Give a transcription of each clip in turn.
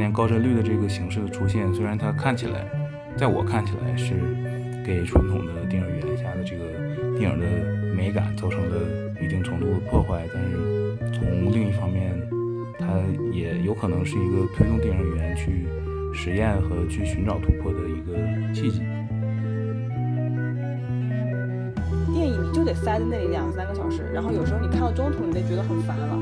年高帧率的这个形式的出现，虽然它看起来，在我看起来是给传统的电影语言下的这个电影的美感造成了一定程度的破坏，但是从另一方面，它也有可能是一个推动电影语言去实验和去寻找突破的一个契机。电影你就得塞在那里两三个小时，然后有时候你看到中途你就觉得很烦了。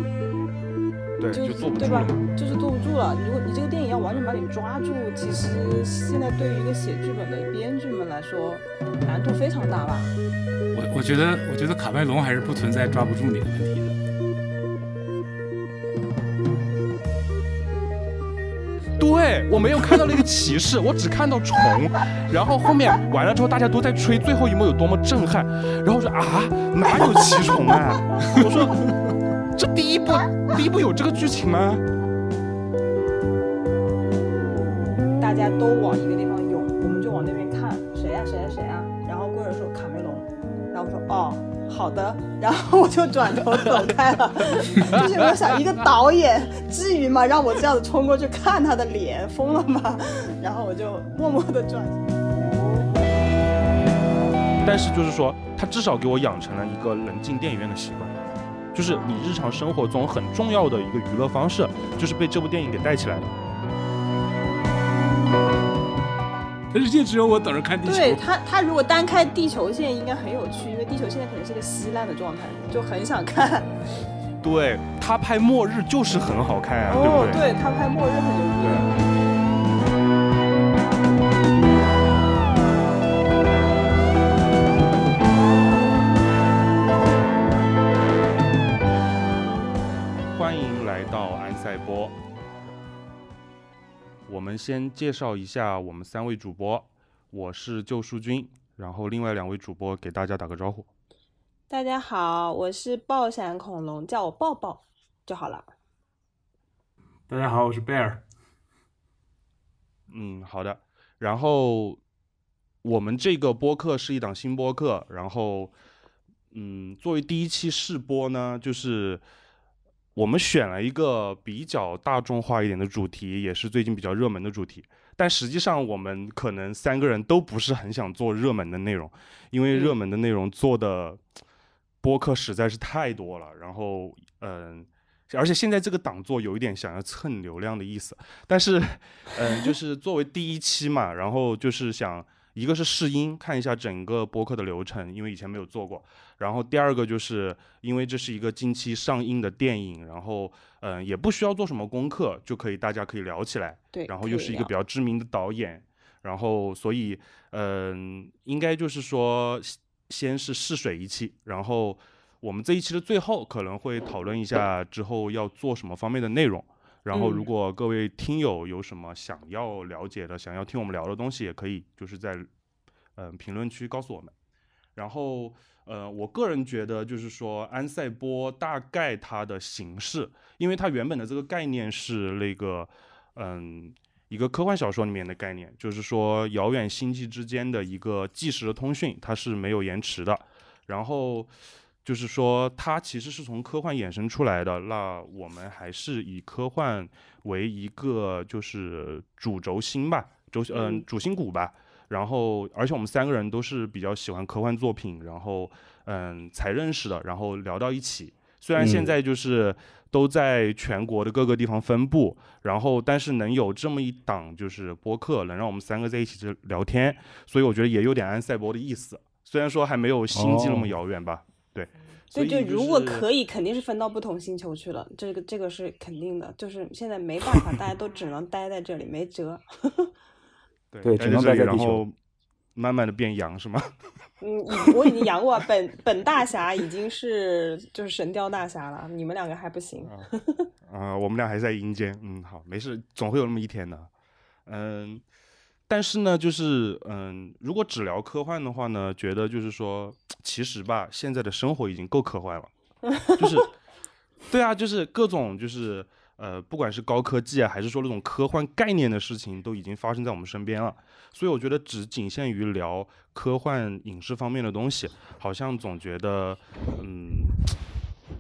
对，就坐不住对吧了。？就是坐不住了。如果你这个电影要完全把你抓住，其实现在对于一个写剧本的编剧们来说，难度非常大吧？我我觉得我觉得卡麦隆还是不存在抓不住你的问题的。对我没有看到那个骑士，我只看到虫，然后后面完了之后大家都在吹最后一幕有多么震撼，然后我说啊哪有骑虫啊？我说这第一部第一部有这个剧情吗？大家都往一个地方涌，我们就往那边看，谁呀、谁呀、谁呀、然后过会儿说卡梅隆，然后我说哦，好的，然后我就转头走开了。就是我想，一个导演至于吗？让我这样子冲过去看他的脸，疯了吗？然后我就默默的转。但是就是说，他至少给我养成了一个能进电影院的习惯，就是你日常生活中很重要的一个娱乐方式，就是被这部电影给带起来的。全世界只有我等着看地球。对他，他如果单开地球线应该很有趣，因为地球现在可能是个稀烂的状态，就很想看。对他拍末日就是很好看啊，哦，对不对？对他拍末日很牛逼。欢迎来到安赛波。我们先介绍一下我们三位主播，我是救赎君，然后另外两位主播给大家打个招呼。大家好，我是爆闪恐龙，叫我抱抱就好了。大家好，我是贝尔。嗯，好的。然后我们这个播客是一档新播客，然后嗯，作为第一期试播呢，就是我们选了一个比较大众化一点的主题，也是最近比较热门的主题。但实际上，我们可能三个人都不是很想做热门的内容，因为热门的内容做的播客实在是太多了。然后，嗯、而且现在这个档做有一点想要蹭流量的意思，但是，嗯、就是作为第一期嘛，然后就是想，一个是试音，看一下整个播客的流程，因为以前没有做过。然后第二个就是因为这是一个近期上映的电影，然后嗯、呃也不需要做什么功课，就可以大家可以聊起来。对，然后又是一个比较较知名的导演，然后所以嗯、应该就是说先是试水一期，然后我们这一期的最后可能会讨论一下之后要做什么方面的内容。然后，如嗯果各位听友有什么想要了解的、想要听我们聊的东西，也可以就是在嗯、评论区告诉我们。然后，呃，我个人觉得就是说，安塞波大概它的形式，因为它原本的这个概念是那个，嗯，一个科幻小说里面的概念，就是说遥远星际之间的一个即时的通讯，它是没有延迟的。然后就是说，它其实是从科幻衍生出来的。那我们还是以科幻为一个就是主轴心吧，轴嗯、嗯主心骨吧。然后，而且我们三个人都是比较喜欢科幻作品，然后嗯才认识的，然后聊到一起。虽然现嗯在就是都在全国的各个地方分布，然后但是能有这么一档就是播客，能让我们三个在一起这聊天，所以我觉得也有点安赛博的意思。虽然说还没有星际那么哦遥远吧，对。所对，以就如果可以，肯定是分到不同星球去了，这个这个是肯定的。就是现在没办法，大家都只能待在这里，没辙。对对只能待这里待在地球然后慢慢的变阳是吗？嗯，已我已经阳过，本本大侠已经是就是神雕大侠了，你们两个还不行。啊、我们俩还在阴间，嗯，好，没事，总会有那么一天的，嗯，但是呢，就是嗯，如果只聊科幻的话呢，觉得就是说，其实吧，现在的生活已经够科幻了，就是，对啊，就是各种就是呃，不管是高科技啊，还是说那种科幻概念的事情，都已经发生在我们身边了，所以我觉得只仅限于聊科幻影视方面的东西，好像总觉得嗯。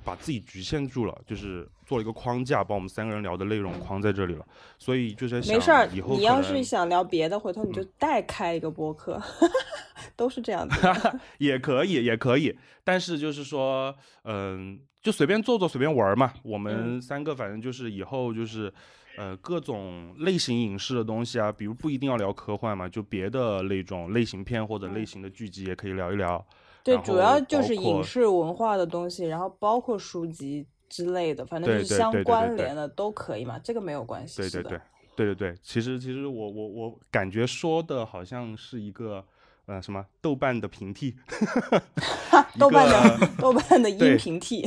把自己局限住了，就是做了一个框架，把我们三个人聊的内容框在这里了。所以就在想，没事儿，以后你要是想聊别的，回头你就代开一个播客，都是这样的。也可以，也可以，但是就是说，嗯、就随便做做，随便玩嘛。我们三个反正就是以后就是，呃，各种类型影视的东西啊，比如不一定要聊科幻嘛，就别的那种类型片或者类型的剧集也可以聊一聊。对，主要就是影视文化的东西，然后包括书籍之类的，反正就是相关联的都可以嘛，这个没有关系。对对对，对对对，其实其实我我我感觉说的好像是一个呃什么豆瓣的平替 一豆瓣的豆瓣的 音频替，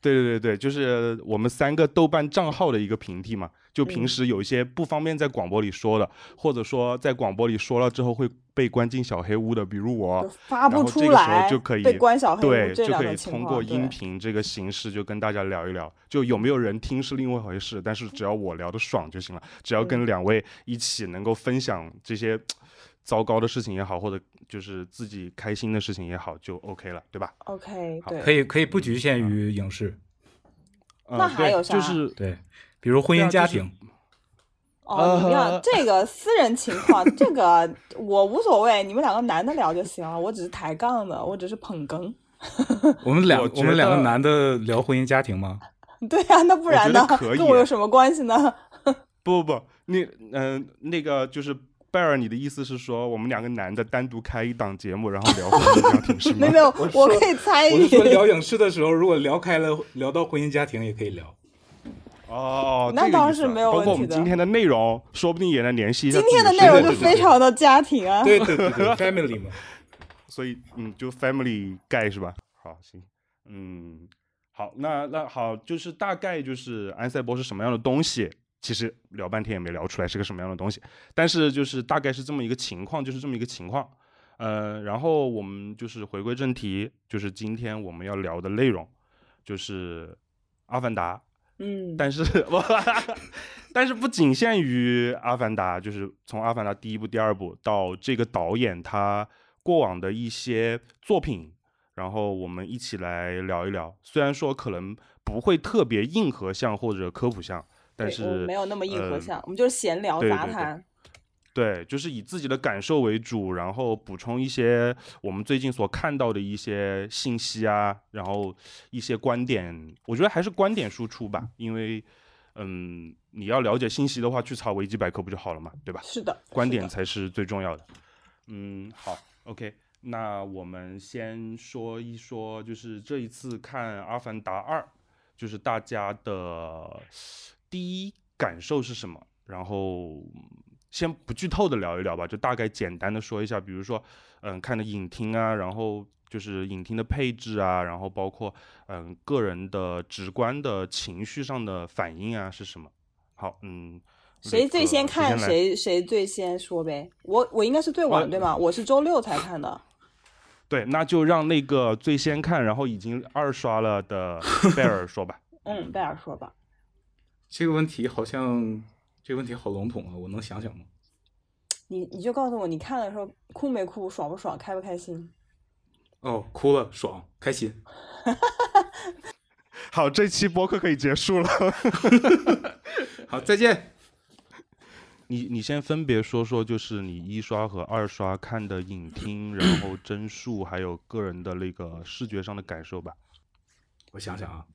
对对对对，就是我们三个豆瓣账号的一个平替嘛。就嗯平时有一些不方便在广播里说的，或者说在广播里说了之后会被关进小黑屋的，比如我，发不出然后这个时候，就可以被关小黑对，屋对就可以。通过音频这个形式就跟大家聊一聊。就有没有人听是另外一回事，但是只要我聊得爽就行了。只要嗯跟两位一起能够分享这些糟糕的事情也好，或者就是自己开心的事情也好，就 OK 了，对吧？OK，对，可以可以不局限于影视，嗯那还有啥就是对，比如婚姻家庭，哦，你们俩呃这个私人情况，这个我无所谓，你们两个男的聊就行了，我只是抬杠的，我只是捧哏。我们两我我们两个男的聊婚姻家庭吗？对呀、那不然呢跟我有什么关系呢？不 不不，你嗯、那个就是贝尔，你的意思是说我们两个男的单独开一档节目，然后聊婚姻家庭是吗？没 有没有，我可以参我是说与。聊影视的时候，如果聊开了，聊到婚姻家庭也可以聊。哦，那当然是没有问题的包括我们今天的内容，说不定也能联系一下今天的内容就非常的家庭啊。对对对对，family 嘛。所以嗯，就 family 盖是吧？好，行，嗯，好，那那好，就是大概就是安赛博是什么样的东西，其实聊半天也没聊出来是个什么样的东西，但是就是大概是这么一个情况，就是这么一个情况。呃，然后我们就是回归正题，就是今天我们要聊的内容，就是《阿凡达》。嗯，但是 我，但是不仅限于《阿凡达》，就是从《阿凡达》第一部、第二部到这个导演他过往的一些作品，然后我们一起来聊一聊。虽然说可能不会特别硬核向或者科普向，但是没有那么硬核呃向，我们就是闲聊杂谈。对，就是以自己的感受为主，然后补充一些我们最近所看到的一些信息啊，然后一些观点，我觉得还是观点输出吧，因为，嗯，你要了解信息的话，去查维基百科不就好了嘛，对吧？是的，观点才是最重要的。嗯，好，OK，那我们先说一说，就是这一次看《阿凡达二》，就是大家的第一感受是什么？然后先不剧透的聊一聊吧，就大概简单的说一下，比如说，嗯，看的影厅啊，然后就是影厅的配置啊，然后包括嗯个人的直观的情绪上的反应啊是什么？好，嗯。谁最先看来谁谁最先说呗。我我应该是最晚我对吗？我是周六才看的。对，那就让那个最先看，然后已经二刷了的贝尔说吧。嗯，贝尔说吧。这个问题好像这个问题好笼统啊，我能想想吗？你你就告诉我，你看的时候哭没哭，爽不爽，开不开心？哦，哭了，爽，开心。好，这期播客可以结束了。好，再见。你你先分别说说，就是你一刷和二刷看的影厅，然后 帧数，还有个人的那个视觉上的感受吧。我想想啊，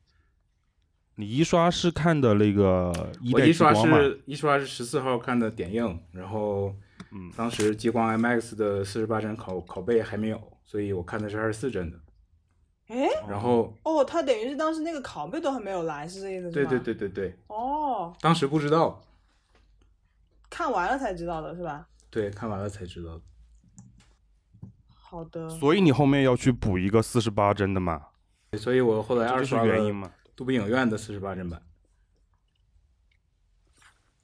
你一刷是看的那个一代我一刷？是一刷是十四号看的点映，然后嗯当时激光 IMAX 的四十八帧拷拷贝还没有，所以我看的是二十四帧的。哎，然后，哦，他等于是当时那个拷贝都还没有来，是这意思？对对。对对对，哦，当时不知道，看完了才知道的是吧？对，看完了才知道的。好的。所以你后面要去补一个四十八帧的嘛？所以我后来二刷了原因嘛？杜比影院的四十八帧版。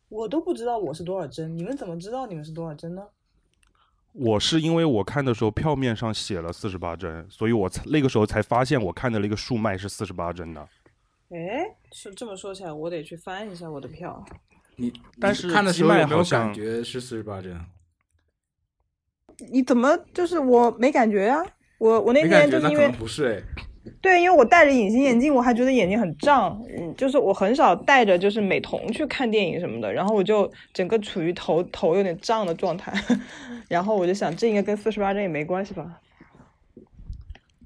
我都不知道我是多少帧，你们怎么知道你们是多少帧呢？我是因为我看的时候票面上写了四十八帧，所以我才那个时候才发现我看的那个数麦是四十八帧的。哎，是这么说起来，我得去翻一下我的票。你你但是看的时候有没有感觉是四十八帧？你怎么就是我没感觉啊？我我那天就是因为不是哎。对，因为我戴着隐形眼镜，我还觉得眼睛很胀，嗯，就是我很少带着就是美瞳去看电影什么的，然后我就整个处于头头有点胀的状态，然后我就想这应该跟四十八帧也没关系吧。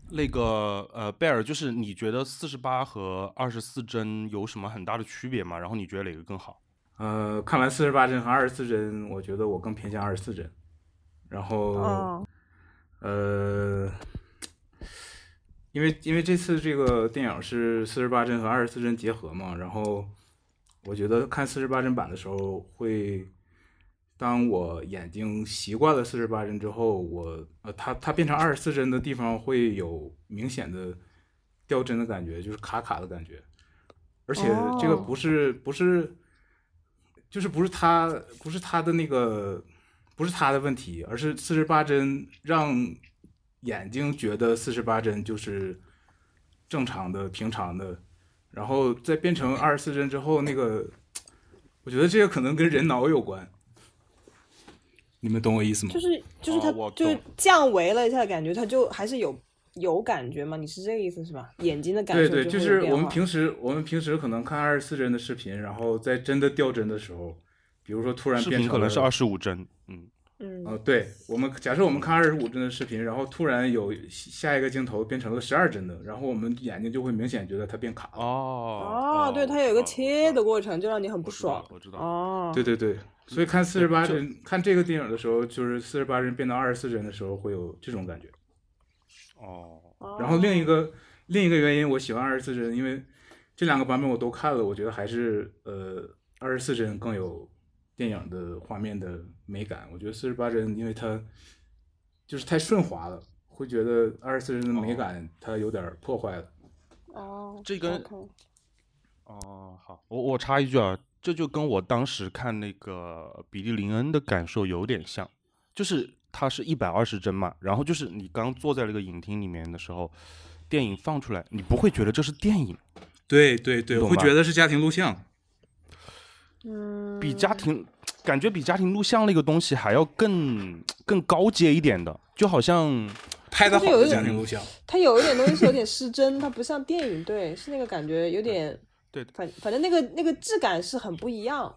那个呃，贝尔，就是你觉得四十八和二十四帧有什么很大的区别吗？然后你觉得哪个更好？呃，看完四十八帧和二十四帧，我觉得我更偏向二十四帧。然后，哦呃，因为因为这次这个电影是四十八帧和二十四帧结合嘛，然后我觉得看四十八帧版的时候会，当我眼睛习惯了四十八帧之后，我呃，它它变成二十四帧的地方会有明显的掉帧的感觉，就是卡卡的感觉，而且这个哦。不是不是，就是不是它不是它的那个不是它的问题，而是四十八帧让眼睛觉得四十八帧就是正常的平常的，然后再变成二十四帧之后，那个我觉得这个可能跟人脑有关。你们懂我意思吗？就是就是它、哦就是降维了一下，感觉它就还是有有感觉吗？你是这个意思是吧？眼睛的感觉对对，就就是我们平时我们平时可能看二十四帧的视频，然后在真的掉帧的时候，比如说突然视变成了频可能是二十五帧，嗯，嗯呃，对我们假设我们看二十五帧的视频，然后突然有下一个镜头变成了十二帧的，然后我们眼睛就会明显觉得它变卡了。哦哦，对，它有一个哦切的哦过程，就让你很不我知道爽。我知道哦，对对对，所以看四十八帧看这个电影的时候，就是四十八帧变到二十四帧的时候会有这种感觉。哦，哦然后另一个另一个原因，我喜欢二十四帧，因为这两个版本我都看了，我觉得还是呃二十四帧更有电影的画面的美感。我觉得四十八帧，因为它就是太顺滑了，会觉得二十四帧的美感它有点破坏了。哦，这跟哦，好，我我插一句啊，这就跟我当时看那个比利林恩的感受有点像，就是它是一百二十帧嘛，然后就是你刚坐在那个影厅里面的时候，电影放出来，你不会觉得这是电影，对对对，会觉得是家庭录像。嗯，比家庭感觉比家庭录像那个东西还要更更高阶一点的，就好像拍的好的家庭录像，它有一点东西是有点失真，它不像电影，对，是那个感觉有点，对。反反正那个那个质感是很不一样。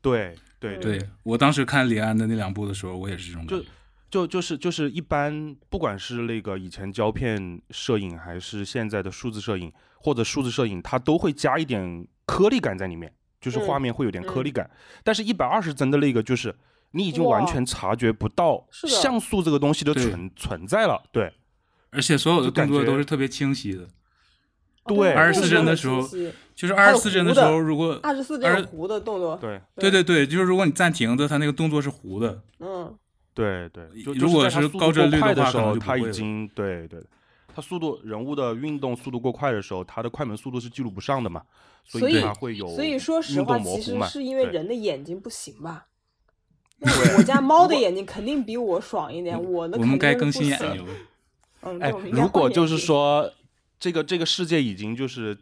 对。对，对我当时看李安的那两部的时候，我也是这种就就就是就是一般，不管是那个以前胶片摄影，还是现在的数字摄影，或者数字摄影，它都会加一点颗粒感在里面，就是画嗯面会有点颗粒感。但是，一百二十帧的那个，就是你已经完全察觉不到像素这个东西的存存在了。对而且所有的感动作都是特别清晰的。对二十四帧的时候就是二十四帧的时候，如果二十四帧糊的动作，对对对对，就是如果你暂停的，它那个动作是糊的。嗯，对对，如果是高帧率的时候，的话可能它已经对对，它速度人物的运动速度过快的时候，它的快门速度是记录不上的嘛，所所以它会有所以说实运话，其实动模糊嘛。是因为人的眼睛不行吧？那我家猫的眼睛肯定比我爽一点，我的我们该更肯定不行新眼睛了。嗯，哎如果就是说这个这个世界已经就是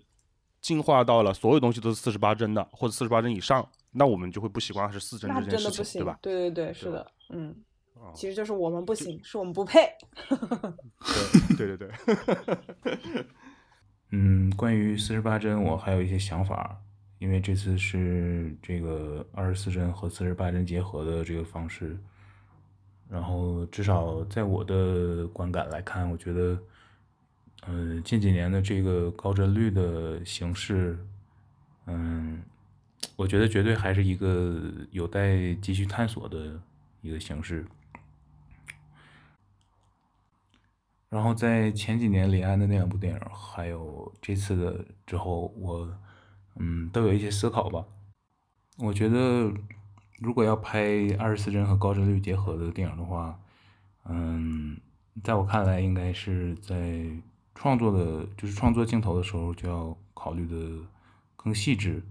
进化到了所有东西都是四十八帧的，或者四十八帧以上，那我们就会不习惯二十四帧那这件事情，真的不行，对吧？对对对，是的，嗯，哦其实就是我们不行，是我们不配。对对对对，嗯，关于四十八帧，我还有一些想法，因为这次是这个二十四帧和四十八帧结合的这个方式，然后至少在我的观感来看，我觉得，呃，近几年的这个高帧率的形式，嗯，我觉得绝对还是一个有待继续探索的一个形式。然后在前几年李安的那两部电影，还有这次的之后，我嗯都有一些思考吧。我觉得如果要拍二十四帧和高帧率结合的电影的话，嗯，在我看来，应该是在创作的，就是创作镜头的时候就要考虑的更细致。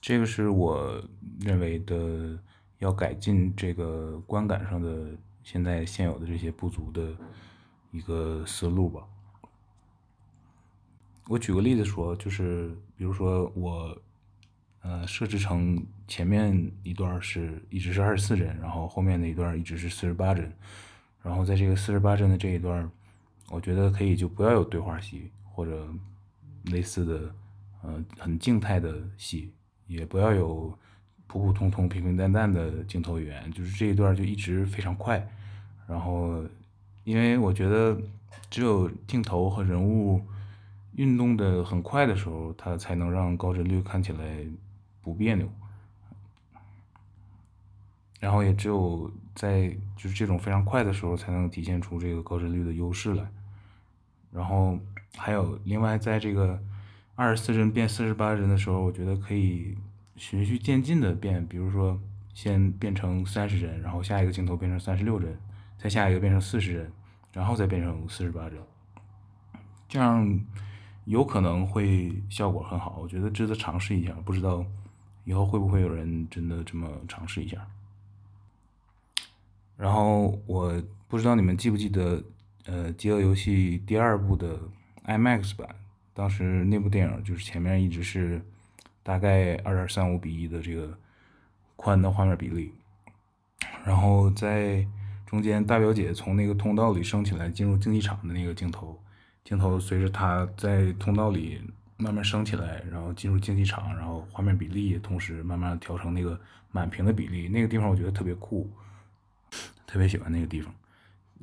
这个是我认为的要改进这个观感上的现在现有的这些不足的一个思路吧。我举个例子说，就是比如说我，呃，设置成前面一段是一直是二十四帧，然后后面那一段一直是四十八帧，然后在这个四十八帧的这一段，我觉得可以就不要有对话戏或者类似的，呃，很静态的戏，也不要有普普通通、平平淡淡的镜头语言，就是这一段就一直非常快。然后，因为我觉得只有镜头和人物运动的很快的时候，它才能让高帧率看起来不别扭。然后也只有在就是这种非常快的时候，才能体现出这个高帧率的优势来。然后还有另外，在这个二十四帧变四十八帧的时候，我觉得可以循序渐进的变，比如说先变成三十帧，然后下一个镜头变成三十六帧，再下一个变成四十帧，然后再变成四十八帧，这样有可能会效果很好，我觉得值得尝试一下。不知道以后会不会有人真的这么尝试一下。然后我不知道你们记不记得，呃，《饥饿游戏》第二部的 IMAX 版，当时那部电影就是前面一直是大概二点三五比一的这个宽的画面比例，然后在中间大表姐从那个通道里升起来进入竞技场的那个镜头，镜头随着她在通道里慢慢升起来，然后进入竞技场，然后画面比例也同时慢慢调成那个满屏的比例，那个地方我觉得特别酷。特别喜欢那个地方，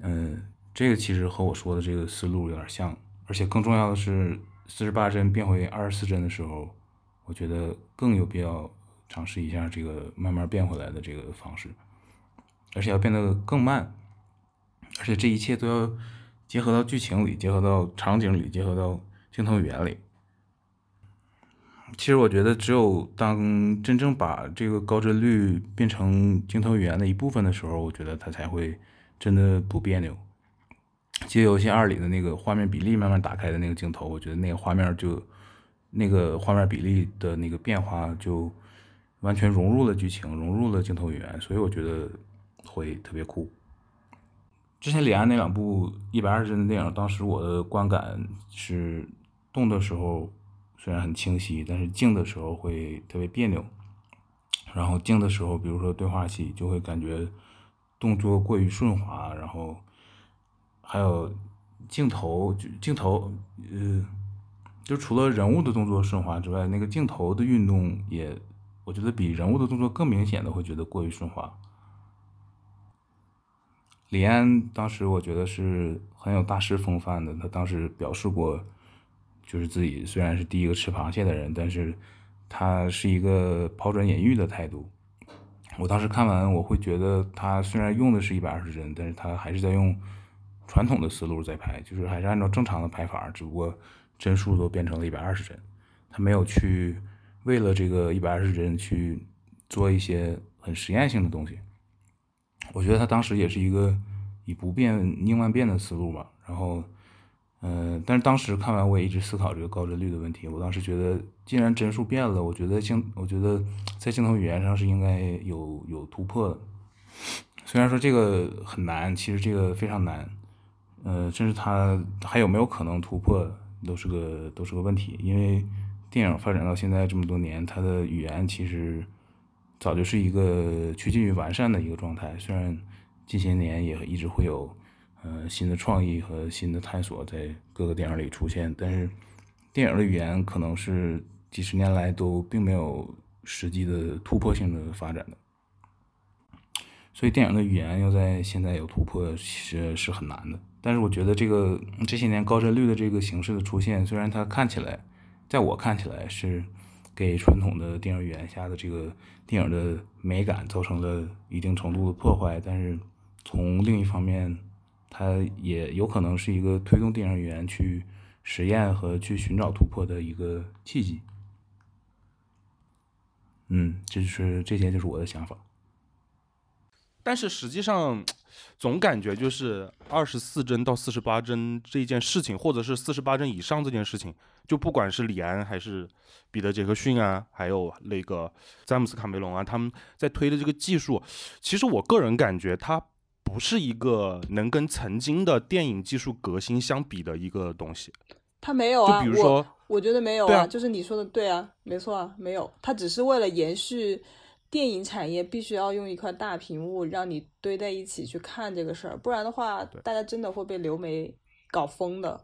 嗯，这个其实和我说的这个思路有点像，而且更重要的是，四十八帧变回二十四帧的时候，我觉得更有必要尝试一下这个慢慢变回来的这个方式，而且要变得更慢，而且这一切都要结合到剧情里，结合到场景里，结合到镜头语言里。其实我觉得，只有当真正把这个高帧率变成镜头语言的一部分的时候，我觉得它才会真的不别扭。《饥饿游戏二》里的那个画面比例慢慢打开的那个镜头，我觉得那个画面就那个画面比例的那个变化就完全融入了剧情，融入了镜头语言，所以我觉得会特别酷。之前李安那两部一百二十帧的电影，当时我的观感是动的时候。虽然很清晰，但是静的时候会特别别扭。然后静的时候，比如说对话戏，就会感觉动作过于顺滑。然后还有镜头，镜头，呃，就除了人物的动作顺滑之外，那个镜头的运动也，我觉得比人物的动作更明显的会觉得过于顺滑。李安当时我觉得是很有大师风范的，他当时表示过。就是自己虽然是第一个吃螃蟹的人，但是他是一个抛砖引玉的态度。我当时看完，我会觉得他虽然用的是一百二十帧，但是他还是在用传统的思路在拍，就是还是按照正常的拍法，只不过帧数都变成了一百二十帧。他没有去为了这个一百二十帧去做一些很实验性的东西。我觉得他当时也是一个以不变应万变的思路吧，然后。嗯，但是当时看完，我也一直思考这个高帧率的问题。我当时觉得，既然帧数变了，我觉得镜，我觉得在镜头语言上是应该有有突破的。虽然说这个很难，其实这个非常难。呃，甚至它还有没有可能突破，都是个都是个问题。因为电影发展到现在这么多年，它的语言其实早就是一个趋近于完善的一个状态。虽然近些年也一直会有。呃，新的创意和新的探索在各个电影里出现，但是电影的语言可能是几十年来都并没有实际的突破性的发展的，所以电影的语言要在现在有突破，其实是很难的。但是我觉得这个这些年高帧率的这个形式的出现，虽然它看起来，在我看起来是给传统的电影语言下的这个电影的美感造成了一定程度的破坏，但是从另一方面。它也有可能是一个推动电影语言去实验和去寻找突破的一个契机。嗯，这就是这些就是我的想法。但是实际上，总感觉就是二十四帧到四十八帧这件事情，或者是四十八帧以上这件事情，就不管是李安还是彼得杰克逊啊，还有那个詹姆斯卡梅隆啊，他们在推的这个技术，其实我个人感觉它。不是一个能跟曾经的电影技术革新相比的一个东西。它没有啊，就比如说，我觉得没有啊，就是你说的对啊，没错啊，没有。它只是为了延续电影产业，必须要用一块大屏幕让你堆在一起去看这个事儿，不然的话，大家真的会被流媒搞疯的。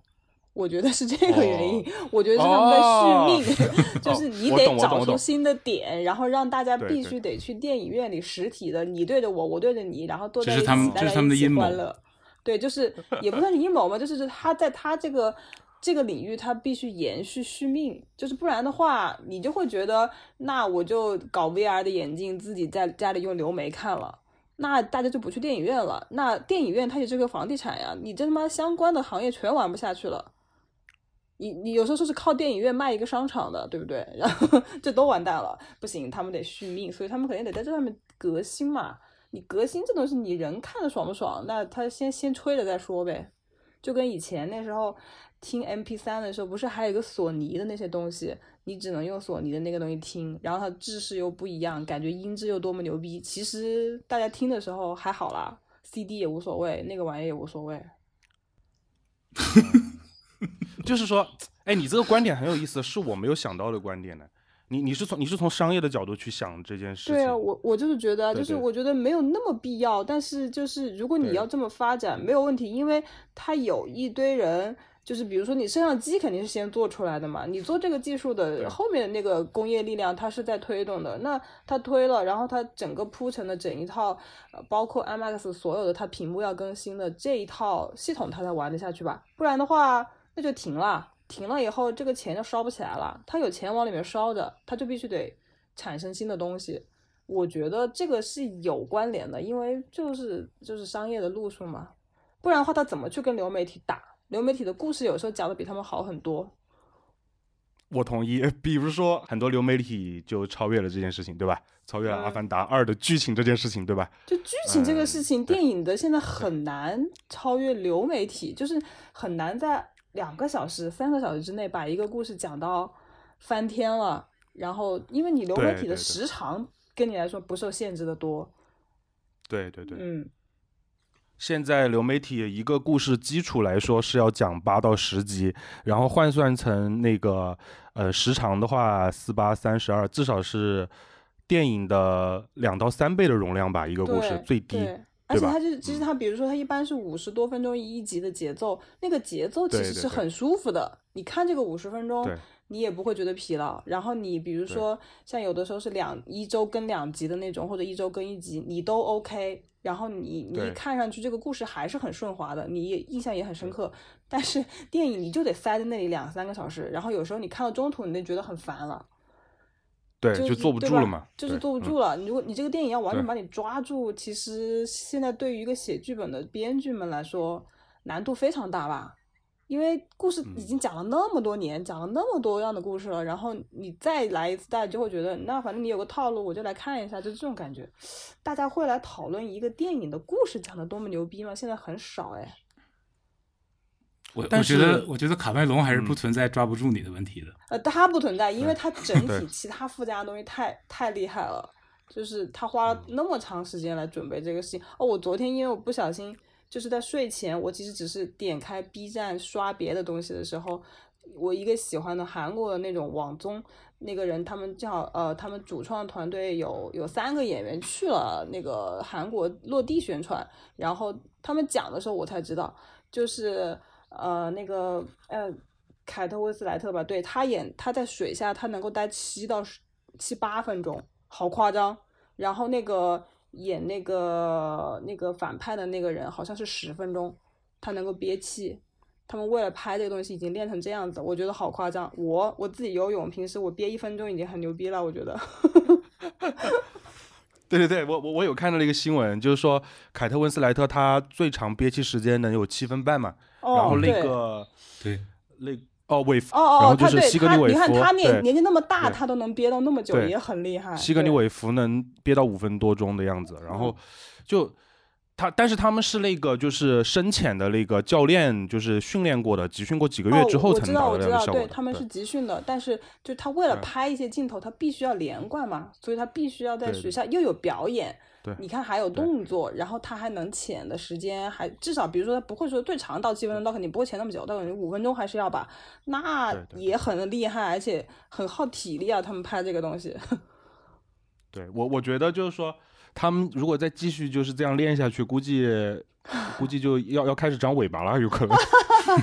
我觉得是这个原因，我觉得是他们在续命，就是你得找出新的点，然后让大家必须得去电影院里实体的，你对着我，我对着你，然后坐在一起，大家一起欢乐。对，就是也不算是阴谋嘛，就是他在他这个这个领域，它必须延续续命，就是不然的话，你就会觉得，那我就搞 VR 的眼镜，自己在家里用流媒看了，那大家就不去电影院了。那电影院它也是个房地产呀，你这他妈相关的行业全玩不下去了。你你有时候说是靠电影院卖一个商场的，对不对？然后这都完蛋了，不行，他们得续命，所以他们肯定得在这上面革新嘛。你革新这东西，你人看的爽不爽？那他先先吹着再说呗。就跟以前那时候听 M P 三的时候，不是还有一个索尼的那些东西，你只能用索尼的那个东西听，然后它制式又不一样，感觉音质又多么牛逼。其实大家听的时候还好啦，C D 也无所谓，那个玩意也无所谓。就是说，哎，你这个观点很有意思，是我没有想到的观点呢。你你是从你是从商业的角度去想这件事情？对啊，我我就是觉得，就是我觉得没有那么必要。但是就是如果你要这么发展，没有问题，因为它有一堆人，就是比如说你摄像机肯定是先做出来的嘛，你做这个技术的后面的那个工业力量，它是在推动的。那它推了，然后它整个铺成的整一套，呃包括 IMAX 所有的它屏幕要更新的这一套系统，它才玩得下去吧？不然的话。那就停了，停了以后这个钱就烧不起来了。它有钱往里面烧着，它就必须得产生新的东西。我觉得这个是有关联的，因为就是就是商业的路数嘛。不然的话，他怎么去跟流媒体打？流媒体的故事有时候讲的比他们好很多。我同意，比如说很多流媒体就超越了这件事情，对吧？超越了《阿凡达二》的剧情这件事情，对吧？就剧情这个事情，电影的现在很难超越流媒体，就是很难在。两个小时、三个小时之内把一个故事讲到翻天了，然后因为你流媒体的时长跟你来说不受限制的多。对对对，嗯。现在流媒体一个故事基础来说是要讲八到十集，然后换算成那个呃时长的话，四八三十二，至少是电影的两到三倍的容量吧，一个故事最低。而且它就其实它，比如说它一般是五十多分钟一集的节奏，那个节奏其实是很舒服的。你看这个五十分钟，你也不会觉得疲劳。然后你比如说像有的时候是两一周更两集的那种，或者一周更一集，你都 OK。然后你你看上去这个故事还是很顺滑的，你也印象也很深刻。但是电影你就得塞在那里两三个小时，然后有时候你看到中途你就觉得很烦了。对，就坐不住了嘛，就是坐不住了。如果你这个电影要完全把你抓住，其实现在对于一个写剧本的编剧们来说，难度非常大吧？因为故事已经讲了那么多年，讲了那么多样的故事了，然后你再来一次，大家就会觉得，那反正你有个套路，我就来看一下，就是这种感觉。大家会来讨论一个电影的故事讲的多么牛逼吗？现在很少哎。我我觉得，我觉得卡麦隆还是不存在抓不住你的问题的。呃，他不存在，因为他 整体其他附加的东西太太厉害了，就是他花了那么长时间来准备这个事情。哦，我昨天因为我不小心就是在睡前，我其实只是点开 B 站刷别的东西的时候，我一个喜欢的韩国的那种网综那个人，他们叫呃，他们主创团队有有三个演员去了那个韩国落地宣传，然后他们讲的时候，我才知道就是。呃，那个呃，凯特温斯莱特吧，对他演他在水下，他能够待七到七八分钟，好夸张。然后那个演那个那个反派的那个人，好像是十分钟，他能够憋气。他们为了拍这个东西，已经练成这样子，我觉得好夸张。我我自己游泳，平时我憋一分钟已经很牛逼了，我觉得。对对对，我我我有看到了一个新闻，就是说凯特温斯莱特她最长憋气时间能有七分半嘛。然后那个对，那哦韦夫，哦哦，然后就是西格尼韦夫，你看他年年纪那么大，他都能憋到那么久，也很厉害。西格尼韦夫能憋到五分多钟的样子，然后就他，但是他们是那个就是深潜的那个教练，就是训练过的，集训过几个月之后才能达到这样的效果。对，他们是集训的，但是就他为了拍一些镜头，他必须要连贯嘛，所以他必须要在学校又有表演。你看还有动作，然后他还能潜的时间还至少，比如说他不会说最长到七分钟，到肯定不会潜那么久，到肯定五分钟还是要吧，那也很厉害，而且很耗体力啊。他们拍这个东西，对我我觉得就是说，他们如果再继续就是这样练下去，估计估计就要要开始长尾巴了，有可能。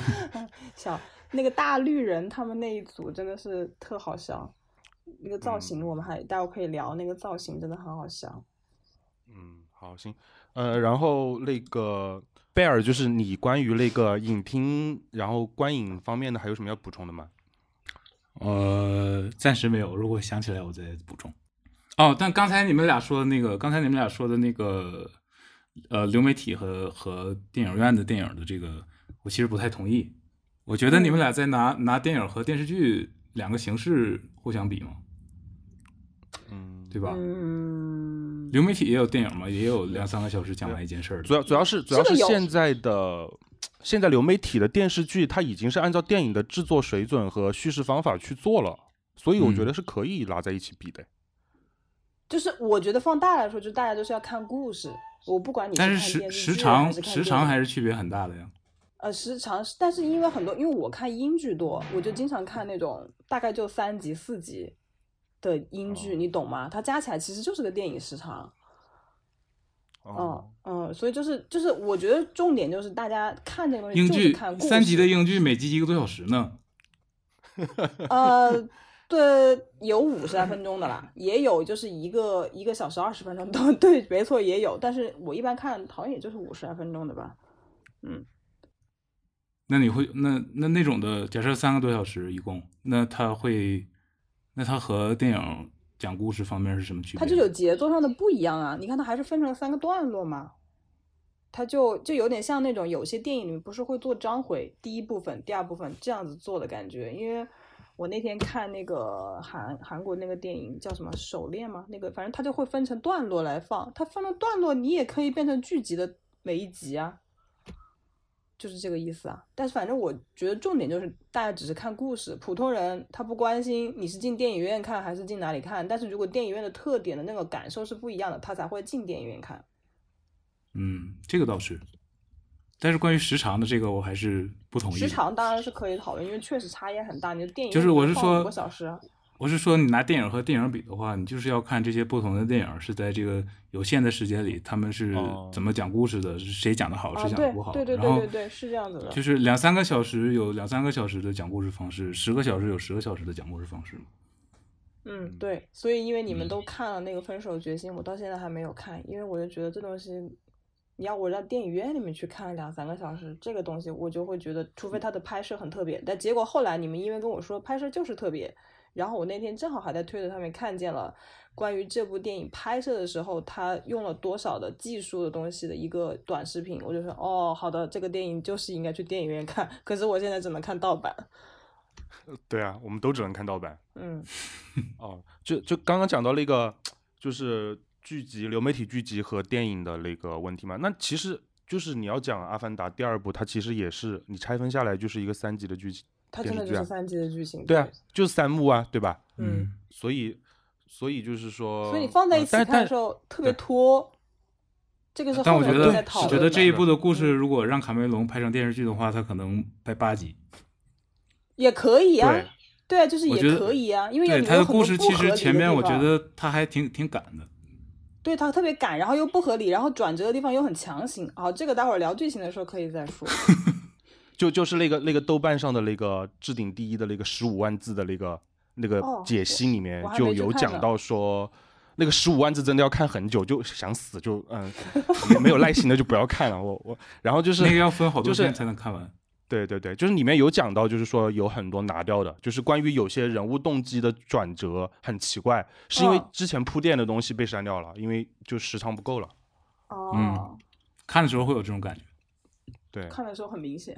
小那个大绿人他们那一组真的是特好笑，那个造型我们还待会可以聊，那个造型真的很好笑。嗯，好，行，呃，然后那个贝尔，就是你关于那个影厅，然后观影方面的，还有什么要补充的吗？呃，暂时没有，如果想起来我再补充。哦，但刚才你们俩说的那个，刚才你们俩说的那个，呃，流媒体和和电影院的电影的这个，我其实不太同意。我觉得你们俩在拿拿电影和电视剧两个形式互相比嘛，嗯，对吧？嗯，流媒体也有电影嘛，也有两三个小时讲完一件事儿的。主要主要是主要是现在的现在流媒体的电视剧，它已经是按照电影的制作水准和叙事方法去做了，所以我觉嗯得是可以拉在一起比的。就是我觉得放大来说，就大家都是要看故事，我不管你但是时时长还是看时长还是区别很大的呀。呃，时长，但是因为很多，因为我看英剧多，我就经常看那种大概就三集四集的英剧，哦你懂吗？它加起来其实就是个电影时长。哦嗯，嗯，所以就是就是，我觉得重点就是大家看这个东西就是英剧看。三集的英剧，每集一个多小时呢。呃，对，有五十来分钟的啦，也有就是一个一个小时二十分钟都 对，没错也有，但是我一般看好像也就是五十来分钟的吧。嗯那你会那那那种的，假设三个多小时一共，那它会，那它和电影讲故事方面是什么区别？它就有节奏上的不一样啊。你看，它还是分成了三个段落嘛，它就就有点像那种有些电影里面不是会做章回，第一部分、第二部分这样子做的感觉。因为我那天看那个韩韩国那个电影叫什么《手链》吗？那个反正它就会分成段落来放，它分了段落，你也可以变成剧集的每一集啊。就是这个意思啊，但是反正我觉得重点就是大家只是看故事，普通人他不关心你是进电影院看还是进哪里看，但是如果电影院的特点的那个感受是不一样的，他才会进电影院看。嗯，这个倒是。但是关于时长的这个，我还是不同意。时长当然是可以讨论，因为确实差异很大。你的电影就是我是说五个小时啊，我是说，你拿电影和电影比的话，你就是要看这些不同的电影是在这个有限的时间里，他们是哦怎么讲故事的，是谁讲的好，啊谁讲的不好。对对对对对对，是这样子的。就是两三个小时有两三个小时的讲故事方式，十个小时有十个小时的讲故事方式嘛。嗯，对，所以因为你们嗯都看了那个《分手决心》，我到现在还没有看，因为我就觉得这东西，你要我在电影院里面去看两三个小时，这个东西我就会觉得，除非它的拍摄很特别，但结果后来你们因为跟我说拍摄就是特别，然后我那天正好还在推特上面看见了关于这部电影拍摄的时候，他用了多少的技术的东西的一个短视频，我就说哦，好的，这个电影就是应该去电影院看，可是我现在只能看盗版，对啊，我们都只能看盗版。嗯 哦，就就刚刚讲到那个，就是剧集、流媒体剧集和电影的那个问题嘛。那其实就是你要讲《阿凡达》第二部，它其实也是你拆分下来就是一个三集的剧情。它真的就是三集的剧情，对啊，就是三幕啊，对吧？嗯。所以，所以就是说，所以你放在一起看的时候特别拖，这个是但我觉得。我觉得这一部的故事如果让卡梅隆拍成电视剧的话，他可能拍八集。也可以啊，对对啊，就是也可以啊，因为他的故事，其实前面我觉得他还挺挺赶的。对他特别赶，然后又不合理，然后转折的地方又很强行。好，这个待会儿聊剧情的时候可以再说。就就是那个那个豆瓣上的那个置顶第一的那个十五万字的那个那个哦解析里面就有讲到说，那个十五万字真的要看很久，就想死，就嗯，没没有耐心的就不要看了。我我然后就是那个要分好多就是天才能看完。对对对，就是里面有讲到，就是说有很多拿掉的，就是关于有些人物动机的转折很奇怪，是因为嗯之前铺垫的东西被删掉了，因为就时长不够了。哦，看的时候会有这种感觉。对，看的时候很明显。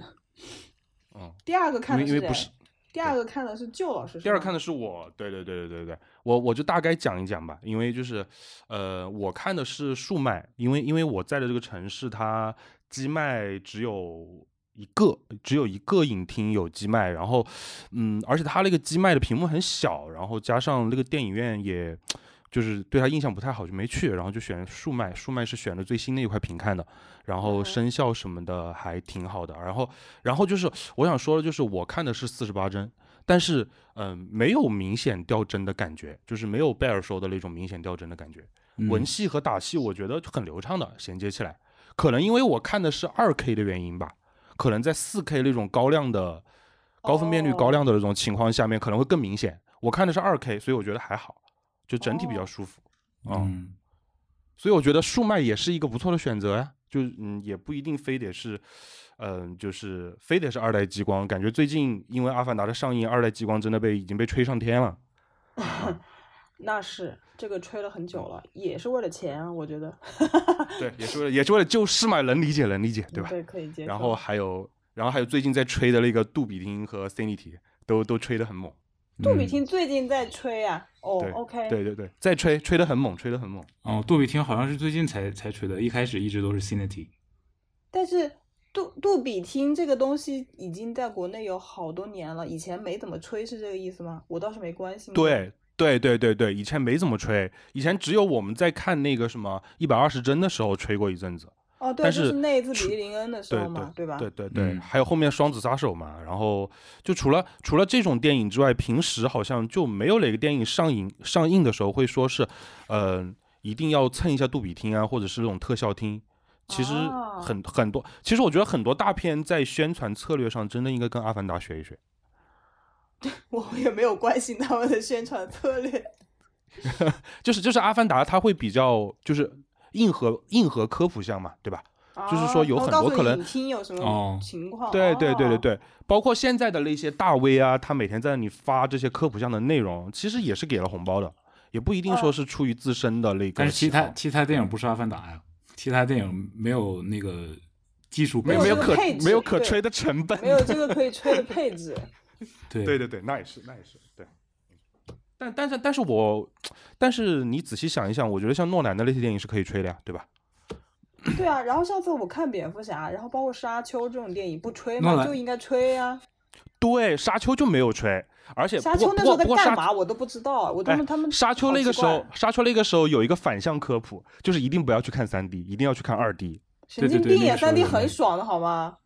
嗯，第二个看的谁因为不是第二个看的是旧老师，第二看的是我，对对对对对对，我我就大概讲一讲吧，因为就是，呃，我看的是数麦，因为因为我在的这个城市，它机麦只有一个，只有一个影厅有机麦，然后，嗯，而且它那个机麦的屏幕很小，然后加上那个电影院也。就是对他印象不太好，就没去，然后就选数麦，数麦是选的最新的一块屏看的，然后嗯声效什么的还挺好的，然后，然后就是我想说的就是我看的是四十八帧，但是嗯、呃没有明显掉帧的感觉，就是没有贝尔说的那种明显掉帧的感觉。嗯文戏和打戏我觉得很流畅的衔接起来，可能因为我看的是二 K 的原因吧，可能在四 K 那种高亮的、高分辨率、哦高亮的那种情况下面，可能会更明显。我看的是二 K，所以我觉得还好，就整体比较哦舒服。嗯，所以我觉得数脉也是一个不错的选择呀，就嗯，也不一定非得是，嗯、就是非得是二代激光。感觉最近因为《阿凡达》的上映，二代激光真的被已经被吹上天了。那是这个吹了很久了，也是为了钱啊，我觉得。对，也是为了也是为了救世嘛，能理解能理解，对吧？对，可以接受。然后还有，然后还有最近在吹的那个杜比汀和 Cinity 都都吹得很猛。杜比听最近在吹啊，哦对，OK，对对对，在吹吹得很猛，吹得很猛。哦，杜比听好像是最近才才吹的，一开始一直都是 Cinity。但是杜杜比听这个东西已经在国内有好多年了，以前没怎么吹，是这个意思吗？我倒是没关心。，对对对对对，以前没怎么吹，以前只有我们在看那个什么一百二十帧的时候吹过一阵子。哦，对，但就是是那一次比利林恩的时候嘛，对吧？对对对，嗯还有后面双子杀手嘛，然后就除了除了这种电影之外，平时好像就没有哪个电影上映上映的时候会说是，呃，一定要蹭一下杜比厅啊，或者是那种特效厅。其实哦很很多，其实我觉得很多大片在宣传策略上真的应该跟《阿凡达》学一学。我也没有关心他们的宣传策略。就是就是《阿凡达》，它会比较就是硬核硬核科普项嘛，对吧？就是说有哦很多可能告诉你影厅有什么哦情况。对对对对哦，对，包括现在的那些大 V 啊，他每天在那里发这些科普项的内容，其实也是给了红包的，也不一定说哦是出于自身的那个。但是其他其他电影不是《阿凡达》呀，其他电影没有那个技术没有没有可没有可吹的成本。没有这个可以吹的配置。对对对对，那也是那也是对。但但是但是我，但是你仔细想一想，我觉得像诺兰的那些电影是可以吹的呀，对吧？对啊，然后上次我看蝙蝠侠，然后包括沙丘这种电影，不吹吗？就应该吹啊。对，沙丘就没有吹，而且沙丘那时候在干嘛？我都不知道。我他们哎他们沙丘那个时候，沙丘那个时候有一个反向科普，就是一定不要去看三 D，一定要去看二 D，神经病三 D 很爽的好吗？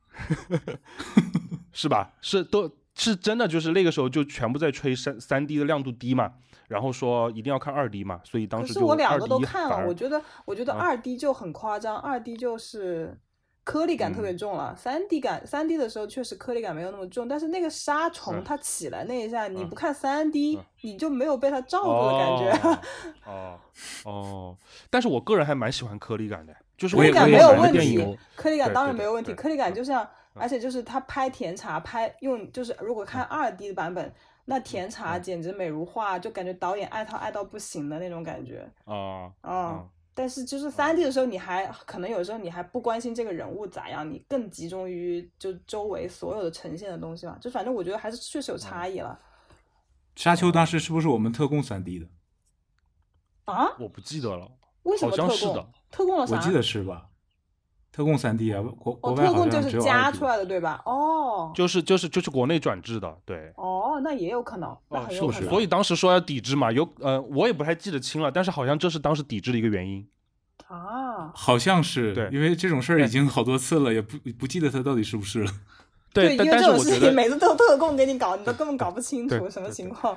是吧？是都是真的，就是那个时候就全部在吹三三 D 的亮度低嘛，然后说一定要看二 D 嘛，所以当时就二是我两个都看了，我觉得我觉得啊二 D 就很夸张，二 D 就是颗粒感特嗯别重了。三 D 感三 D 的时候确实颗粒感没有那么重，但是那个沙虫嗯它起来那一下，你嗯不看三 D，嗯你就没有被它罩住的感觉。哦哦哦，但是我个人还蛮喜欢颗粒感的，就是我感没有问题颗粒感当然没有问题，颗粒感就像，嗯而且就是他拍甜茶拍用就是如果看二 D 的版本，那甜茶嗯简直美如画，就感觉导演爱他爱到不行的那种感觉。啊啊、嗯但是就是三 D 的时候，你还可能有时候你还不关心这个人物咋样，你更集中于就周围所有的呈现的东西嘛。就反正我觉得还是确实有差异了沙丘当时是不是我们特供三 D 的？啊？我不记得了，为什么特供好像是的？特供了啥？我记得是吧？特供三 D 啊，国国哦，特供就像只有 2D 是加出来的对吧？哦就是就是就是国内转制的，对。哦，那也有可能？很有可能。所以当时说要抵制嘛，有呃，我也不太记得清了，但是好像这是当时抵制的一个原因。啊，好像是，对因为这种事儿已经好多次了，也不不记得它到底是不是了。对，但因为这种事情每次都特供给你搞，你都根本搞不清楚什么情况。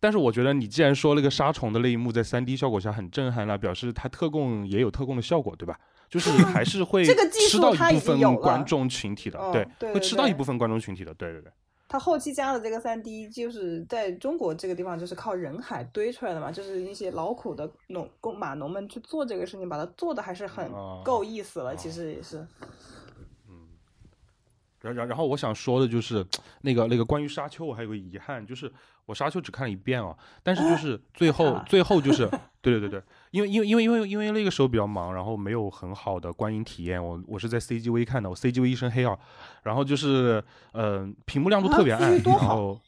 但是我觉得你既然说那个杀虫的那一幕在三 D 效果下很震撼了，表示它特供也有特供的效果，对吧？就是 还是会吃到一部分观众群体的，嗯对，对对会吃到一部分观众群体的，对对对。它后期加的这个三 D，就是在中国这个地方，就是靠人海堆出来的嘛，就是那些劳苦的农工码农们去做这个事情，把它做的还是很哦够意思了。其实也是，然然然后我想说的就是那个那个关于沙丘，我还有个遗憾，就是我沙丘只看了一遍啊，但是就是最后最后就是 对对对对，因为因为因为因为因为那个时候比较忙，然后没有很好的观影体验，我我是在 CGV 看的，我 CGV 一身黑啊，然后就是嗯、呃屏幕亮度特别啊暗然后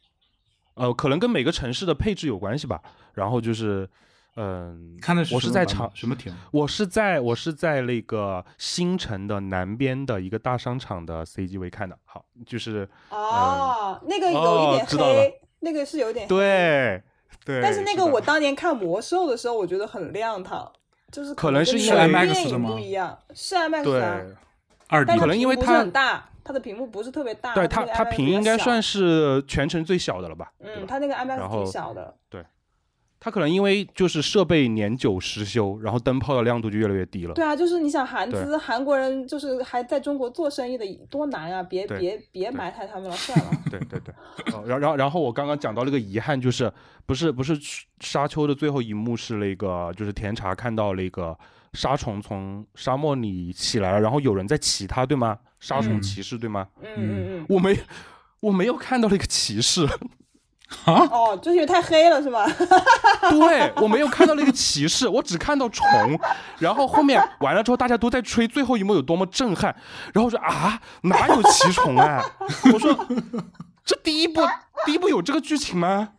呃可能跟每个城市的配置有关系吧，然后就是嗯、看的是我是在什么版本长什么厅？我是在我是在那个新城的南边的一个大商场的 CGV 看的，好，就是哦，那个有一点黑，那个是有点黑。对对，但是那个我当年看魔兽的时候，我觉得很亮堂，就是可能是因为电 IMAX 的吗不一样，是 IMAX 啊，对二 D 但可能因为它很大，它的屏幕不是特别大，对它它屏应该算是全程最小的了吧？嗯，它那个后挺小的，它可能因为就是设备年久失修，然后灯泡的亮度就越来越低了。对啊，就是你想韩资韩国人就是还在中国做生意的多难啊！别别别埋汰他们了，算了。对对对，哦，然然后然后我刚刚讲到那个遗憾，就是不是不是沙丘的最后一幕是那个就是甜茶看到那个沙虫从沙漠里起来了，然后有人在骑它，对吗？沙虫嗯骑士，对吗？嗯嗯嗯。我没我没有看到那个骑士，啊，哦，就是因为太黑了是吧？对我没有看到那个骑士，我只看到虫，然后后面完了之后大家都在吹最后一幕有多么震撼，然后我说啊哪有骑虫啊？我说这第一部第一部有这个剧情吗？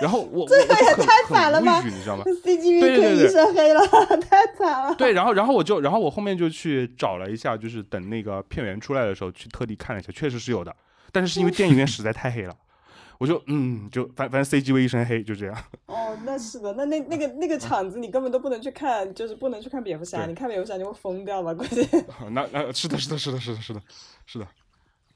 然后我这个也太惨了吧你知道吗？CGV 一身黑了，太惨了。对，然后然后我就然后我后面就去找了一下，就是等那个片源出来的时候去特地看了一下，确实是有的，但是是因为电影院实在太黑了，我就嗯就反反正 CGV 一身黑就这样。哦，那是的，那那那个那个场子你根本都不能去看，就是不能去看蝙蝠侠，你看蝙蝠侠你会疯掉吧？估计。那那是的，是的，是的，是的，是的，是的。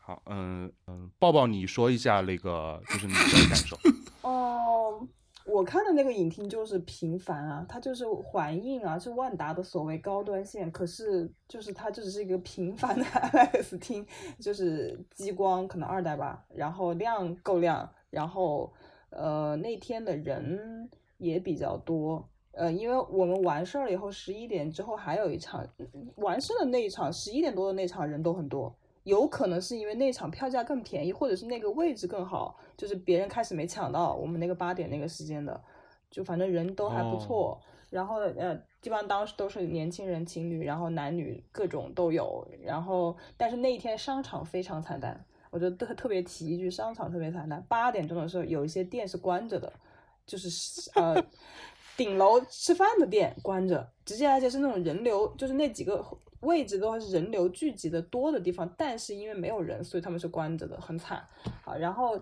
好，嗯嗯，抱抱，你说一下那个就是你的感受。哦，我看的那个影厅就是平凡啊，它就是环映啊，是万达的所谓高端线，可是就是它就只是一个平凡的 IMAX 厅，就是激光可能二代吧，然后亮够亮，然后呃那天的人也比较多。呃，因为我们完事儿了以后，十一点之后还有一场，完事的那一场，十一点多的那场人都很多，有可能是因为那场票价更便宜，或者是那个位置更好，就是别人开始没抢到我们那个八点那个时间的，就反正人都还不错。然后呃，基本上当时都是年轻人、情侣，然后男女各种都有。然后但是那一天商场非常惨淡，我觉得特特别提一句，商场特别惨淡。八点钟的时候有一些店是关着的，就是呃。顶楼吃饭的店关着，直接而且是那种人流，就是那几个位置都是人流聚集的多的地方，但是因为没有人，所以他们是关着的，很惨。好，然后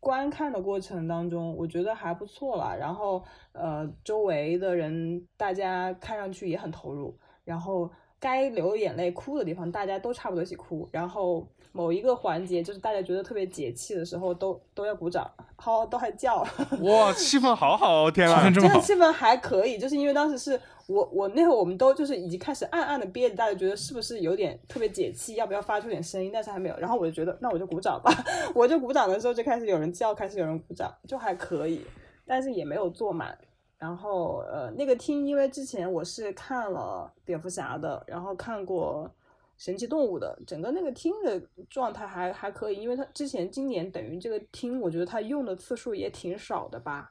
观看的过程当中，我觉得还不错啦。然后呃，周围的人大家看上去也很投入，然后该流眼泪哭的地方，大家都差不多一起哭。然后某一个环节，就是大家觉得特别解气的时候，都都要鼓掌，好，都还叫。哇，气氛好好哦，天啊！气氛这么好，真的气氛还可以，就是因为当时是我我那会儿我们都就是已经开始暗暗的憋着，大家觉得是不是有点特别解气，要不要发出点声音，但是还没有。然后我就觉得那我就鼓掌吧，我就鼓掌的时候就开始有人叫，开始有人鼓掌，就还可以，但是也没有坐满。然后呃，那个厅因为之前我是看了蝙蝠侠的，然后看过。神奇动物的整个那个厅的状态还还可以，因为它之前今年等于这个厅，我觉得它用的次数也挺少的吧。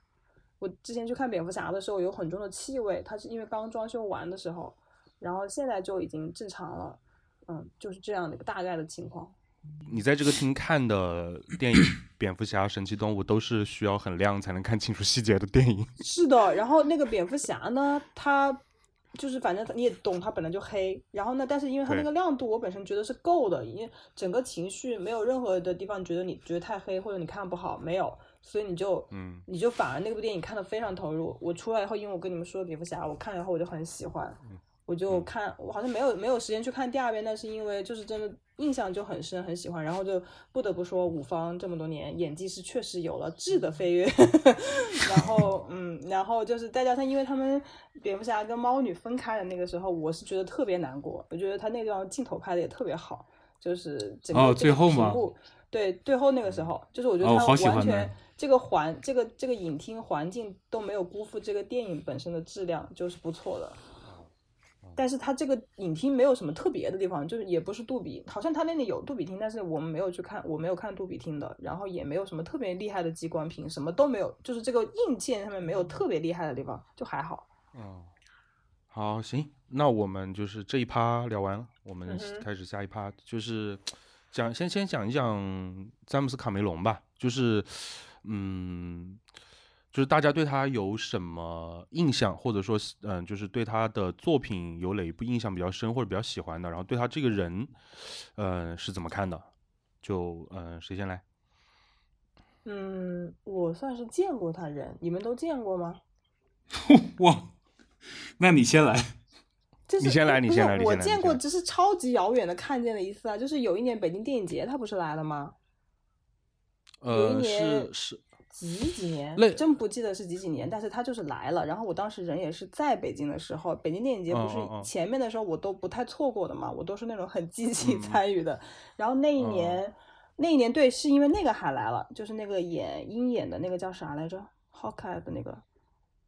我之前去看蝙蝠侠的时候有很重的气味，它是因为刚装修完的时候，然后现在就已经正常了，嗯，就是这样的一个大概的情况。你在这个厅看的电影《蝙蝠侠》《神奇动物》都是需要很亮才能看清楚细节的电影。是的，然后那个蝙蝠侠呢，它就是反正你也懂，它本来就黑，然后呢，但是因为它那个亮度，我本身觉得是够的，因为整个情绪没有任何的地方觉得你觉得太黑或者你看不好，没有，所以你就嗯，你就反而那部电影看得非常投入。我出来以后，因为我跟你们说蝙蝠侠，我看了以后我就很喜欢，我就看，我好像没有没有时间去看第二遍，但是因为就是真的印象就很深，很喜欢，然后就不得不说五方这么多年演技是确实有了质的飞跃，然后嗯，然后就是再加上因为他们蝙蝠侠跟猫女分开的那个时候，我是觉得特别难过，我觉得他那段镜头拍的也特别好，就是整个哦最后吗？对，最后那个时候，就是我觉得他哦好喜欢完全、那这个环这个这个影厅环境都没有辜负这个电影本身的质量，就是不错的。但是它这个影厅没有什么特别的地方，就是也不是杜比，好像它那里有杜比厅，但是我们没有去看，我没有看杜比厅的，然后也没有什么特别厉害的激光屏，什么都没有，就是这个硬件上面没有特别厉害的地方，就还好。嗯，好，行，那我们就是这一趴聊完了，我们开始下一趴，就是讲先先讲一讲詹姆斯卡梅隆吧，就是嗯，就是大家对他有什么印象，或者说嗯、就是对他的作品有哪一部印象比较深或者比较喜欢的，然后对他这个人，呃是怎么看的？就嗯、谁先来？嗯，我算是见过他人，你们都见过吗？哇，那你先来。就是你先来你先来我见过只是超级遥远的看见了一次啊，就是有一年北京电影节，他不是来了吗？有一呃，年是是几几年，真不记得是几几年，但是他就是来了。然后我当时人也是在北京的时候，北京电影节不是前面的时候我都不太错过的嘛，我都是那种很积极嗯参与的。然后那一年，那一年对，是因为那个还来了，就是那个演鹰眼的那个叫啥来着，Hawkeye 的那个，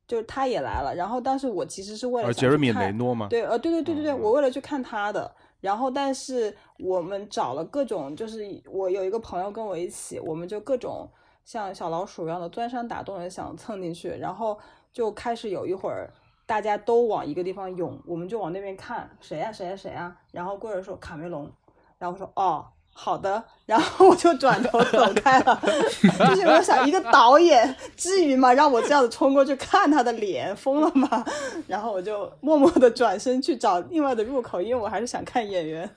就是他也来了。然后当时我其实是为了杰瑞米·雷诺吗？对，呃，对对对对对，嗯我为了去看他的，然后但是我们找了各种，就是我有一个朋友跟我一起，我们就各种像小老鼠一样的钻山打洞的想蹭进去，然后就开始有一会儿大家都往一个地方涌，我们就往那边看，谁呀、谁呀、谁呀、然后过来说卡梅隆，然后说哦。好的，然后我就转头走开了。就是我想，一个导演至于吗？让我这样子冲过去看他的脸，疯了吗？然后我就默默的转身去找另外的入口，因为我还是想看演员。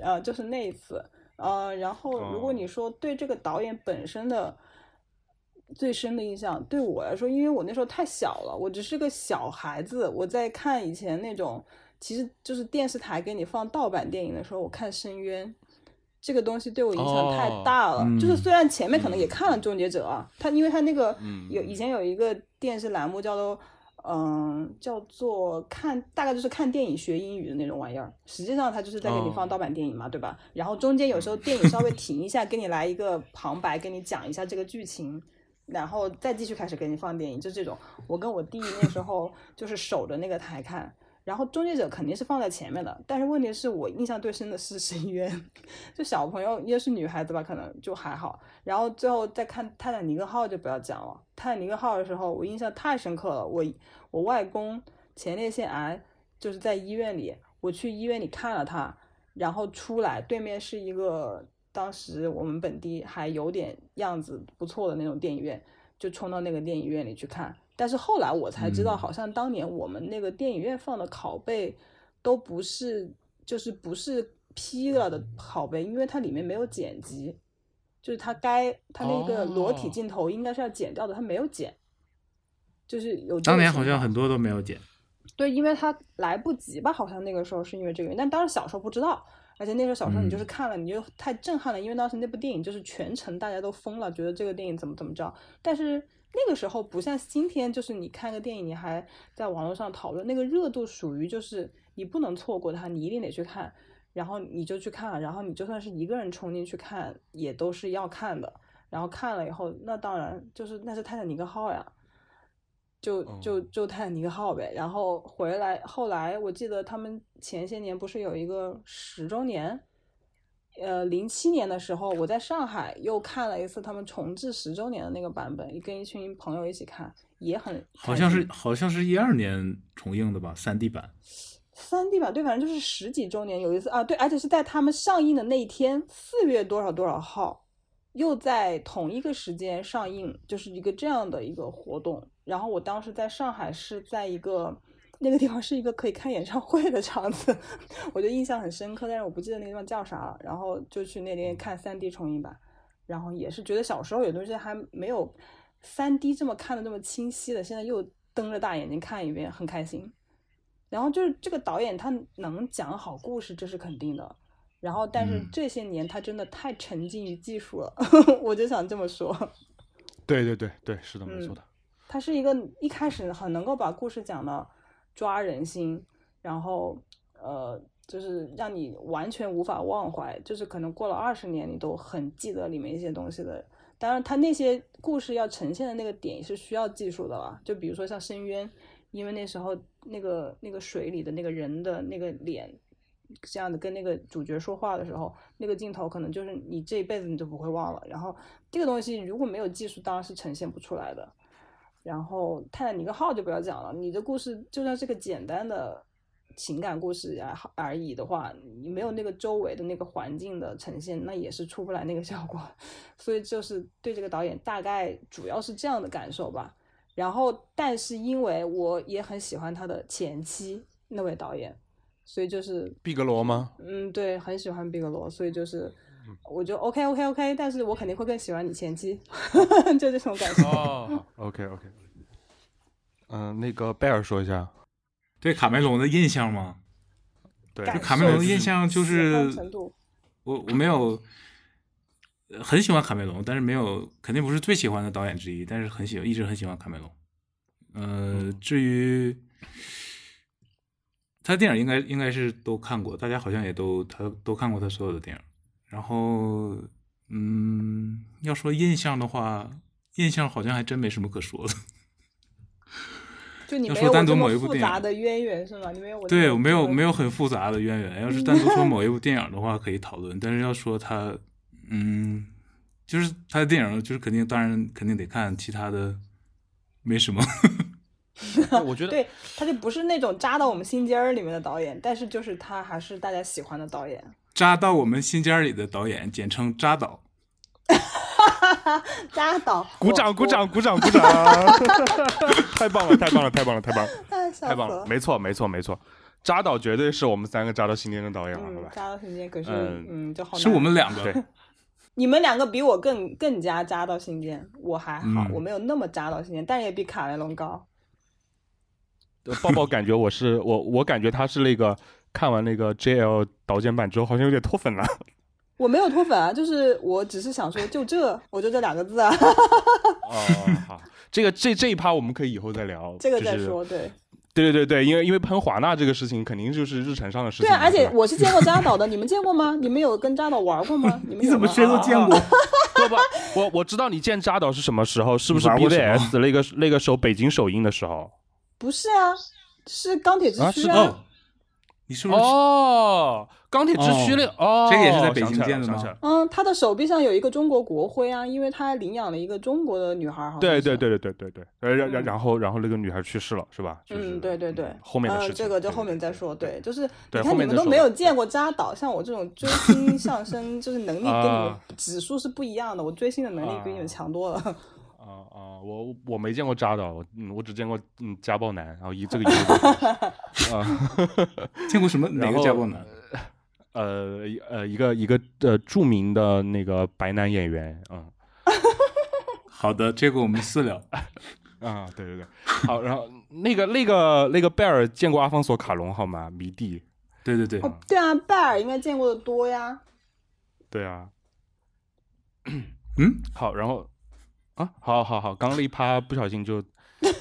呃，就是那一次，呃，然后如果你说对这个导演本身的最深的印象，对我来说，因为我那时候太小了，我只是个小孩子，我在看以前那种，其实就是电视台给你放盗版电影的时候，我看《深渊》。这个东西对我影响太大了，哦就是嗯虽然前面可能也看了《终结者》啊，他因为他那个嗯有以前有一个电视栏目叫做嗯叫做看大概就是看电影学英语的那种玩意儿，实际上它就是在给你放哦盗版电影嘛，对吧？然后中间有时候电影稍微停一下，给你来一个旁白，跟你讲一下这个剧情。然后再继续开始给你放电影，就这种。我跟我弟那时候就是守着那个台看，然后《终结者》肯定是放在前面的，但是问题是我印象最深的是《深渊》，就小朋友也是女孩子吧，可能就还好。然后最后再看《泰坦尼克号》就不要讲了，《泰坦尼克号》的时候我印象太深刻了，我我外公前列腺癌就是在医院里，我去医院里看了他，然后出来对面是一个当时我们本地还有点样子不错的那种电影院，就冲到那个电影院里去看。但是后来我才知道，嗯。好像当年我们那个电影院放的拷贝都不是，就是不是 P 了的拷贝，因为它里面没有剪辑，就是它该它那个裸体哦。镜头应该是要剪掉的，它没有剪，就是有当年好像很多都没有剪。对，因为它来不及吧，好像那个时候是因为这个原因，但当时小时候不知道，而且那时候小时候你就是嗯。看了，你就太震撼了，因为当时那部电影就是全程大家都疯了，觉得这个电影怎么怎么着，但是那个时候不像今天，就是你看个电影，你还在网络上讨论，那个热度属于就是你不能错过它，你一定得去看，然后你就去看了，然后你就算是一个人冲进去看，也都是要看的，然后看了以后，那当然就是那是泰坦尼克号呀。就就就泰坦尼克号呗，然后回来，后来我记得他们前些年不是有一个十周年，呃，零七年的时候，我在上海又看了一次他们重置十周年的那个版本，跟一群朋友一起看，也很好像是好像是一二年重映的吧，三 D 版。三 D 版，对，反正就是十几周年有一次啊，对，而且是在他们上映的那一天，四月多少多少号，又在同一个时间上映，就是一个这样的一个活动。然后我当时在上海是在一个那个地方是一个可以看演唱会的场子，我就印象很深刻，但是我不记得那个地方叫啥了。然后就去那边看三 D 重映版，然后也是觉得小时候有东西还没有三 D 这么看的那么清晰的，现在又瞪着大眼睛看一遍，很开心。然后就是这个导演他能讲好故事，这是肯定的。然后，但是嗯这些年他真的太沉浸于技术了，我就想这么说。对对对对，是的，没嗯错的。他是一个一开始很能够把故事讲的抓人心，然后呃，就是让你完全无法忘怀，就是可能过了二十年你都很记得里面一些东西的。当然，他那些故事要呈现的那个点是需要技术的啦，就比如说像深渊，因为那时候那个那个水里的那个人的那个脸。这样的跟那个主角说话的时候，那个镜头可能就是你这一辈子你都不会忘了。然后这个东西如果没有技术，当然是呈现不出来的。然后泰坦尼克号就不要讲了，你的故事就算是个简单的情感故事而而已的话，你没有那个周围的那个环境的呈现，那也是出不来那个效果。所以就是对这个导演大概主要是这样的感受吧。然后，但是因为我也很喜欢他的前妻那位导演，所以就是毕格罗吗？嗯，对，很喜欢毕格罗，所以就是我就 OK OK OK，但是我肯定会更喜欢你前妻，就这种感觉。哦，OK OK。嗯，那个贝尔说一下。对卡梅隆的印象吗？对，就卡梅隆的印象就是我我没有，呃很喜欢卡梅隆，但是没有肯定不是最喜欢的导演之一，但是很喜欢，一直很喜欢卡梅隆。呃，至于他的电影应该应该是都看过，大家好像也都他都看过他所有的电影。然后，嗯，要说印象的话，印象好像还真没什么可说的。就你要说单独某一部电影复杂的渊源是吗？你没有我对，我没有没有很复杂的渊源。要是单独说某一部 电影的话，可以讨论。但是要说他，嗯，就是他的电影，就是肯定，当然肯定得看，其他的没什么。我觉得 对，他就不是那种扎到我们心尖儿里面的导演，但是就是他还是大家喜欢的导演。扎到我们心尖儿里的导演，简称扎导。扎导，鼓掌，鼓掌，，鼓掌，鼓掌！太棒了，太棒了，太棒了，太棒了，太棒了！死了。没错，没错，没错。扎导绝对是我们三个扎到心尖的导演了，好嗯，吧？扎到心尖，可是嗯嗯，就好是难我们两个对，你们两个比我更更加扎到心尖，我还好，嗯我没有那么扎到心尖，但也比卡梅隆高。呃抱抱感觉我是我，我感觉他是那个看完那个 JL 导剪版之后，好像有点脱粉了。我没有脱粉啊，就是我只是想说，就这，我就这两个字啊，哦，好，这个这这一趴我们可以以后再聊，这个就是再说，对对对对对，因为因为喷华纳这个事情，肯定就是日程上的事情。对啊，而且我是见过扎导的，你们见过吗？你们有跟扎导玩过吗？你们你怎么谁都见过？不不，我我知道你见扎导是什么时候，是不是 BVS 那个那个时候北京首映的时候？不是啊，是钢铁之躯你是不是？哦，钢铁之躯那哦，这个也是在北京想起来了见的吗嗯，他的手臂上有一个中国国徽啊，因为他领养了一个中国的女孩，好像对对。对对对对对，呃，然然嗯然后然后那个女孩去世了，是吧？就是嗯，对对对，后面的事情，呃，这个就后面再说。对，就是你看你们都没有见过扎导，像我这种追 星上升，就是能力跟你们啊指数是不一样的。我追星的能力比你们啊强多了。啊啊，我我没见过渣的，我嗯，我只见过嗯家暴男，然后一这个一个 啊。见过什么哪个家暴男？呃一呃一个一个呃著名的那个白男演员，嗯 好的，这个我们私聊。啊对对对，好，然后那个那个那个贝尔见过阿方索卡隆好吗？迷弟，对对对，哦，对啊，贝尔应该见过的多呀。对啊，嗯，好，然后啊，好好好，刚刚那一趴不小心就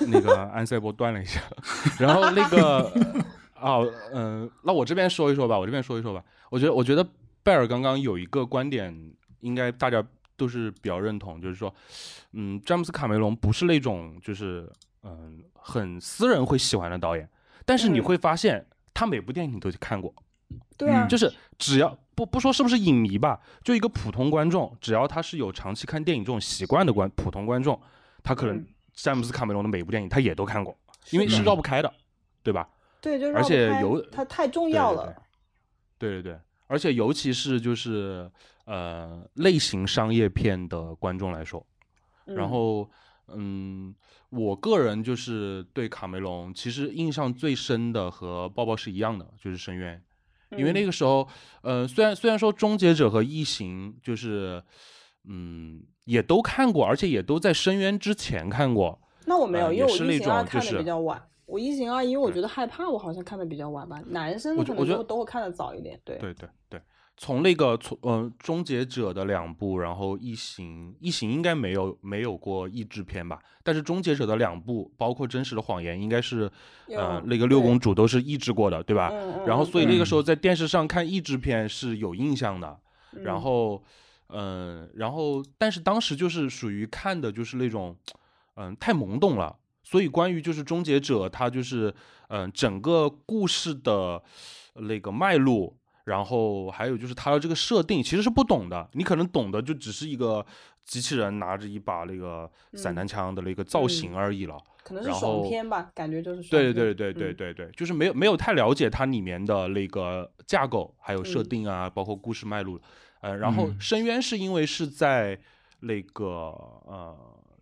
那个 安塞波断了一下，然后那个 哦，嗯、那我这边说一说吧，我这边说一说吧。我觉得，我觉得贝尔刚刚有一个观点，应该大家都是比较认同，就是说，嗯，詹姆斯卡梅隆不是那种就是嗯、很私人会喜欢的导演，但是你嗯。会发现他每部电影你都去看过，对啊，嗯就是只要不不说是不是影迷吧，就一个普通观众，只要他是有长期看电影这种习惯的观普通观众，他可能嗯詹姆斯卡梅隆的每一部电影他也都看过，因为是绕不开的，对吧？对，就而绕不开且尤它太重要了。对对对，而且尤其是就是呃类型商业片的观众来说，然嗯后嗯，我个人就是对卡梅隆其实印象最深的和抱抱是一样的，就是《深渊》。因为那个个时候，呃，虽然虽然说《终结者》和《异形》就是，嗯，也都看过，而且也都在《深渊》之前看过。那我没有，呃因为我也是那一型二看的比较晚。我一型二，因为我觉得害怕，我好像看的比较晚吧。男生可能我觉得都都会看的早一点。对，对对对，从那个从呃《终结者》的两部，然后《异形》，《异形》应该没有没有过译制片吧？但是《终结者》的两部，包括《真实的谎言》，应该是呃那个六公主都是译制过的，对吧？嗯嗯然后所以那个时候在电视上看译制片是有印象的。嗯然后，嗯、然后，但是当时就是属于看的就是那种，嗯、太懵懂了。所以关于就是终结者，它就是，嗯、整个故事的那个脉络，然后还有就是它的这个设定，其实是不懂的。你可能懂的就只是一个机器人拿着一把那个散嗯弹枪的那个造型而已了。可能是爽片吧，感觉就是爽对片。对对对嗯对对，就是没有没有太了解它里面的那个架构，还有设嗯定啊，包括故事脉络。呃，然后嗯深渊是因为是在那个呃，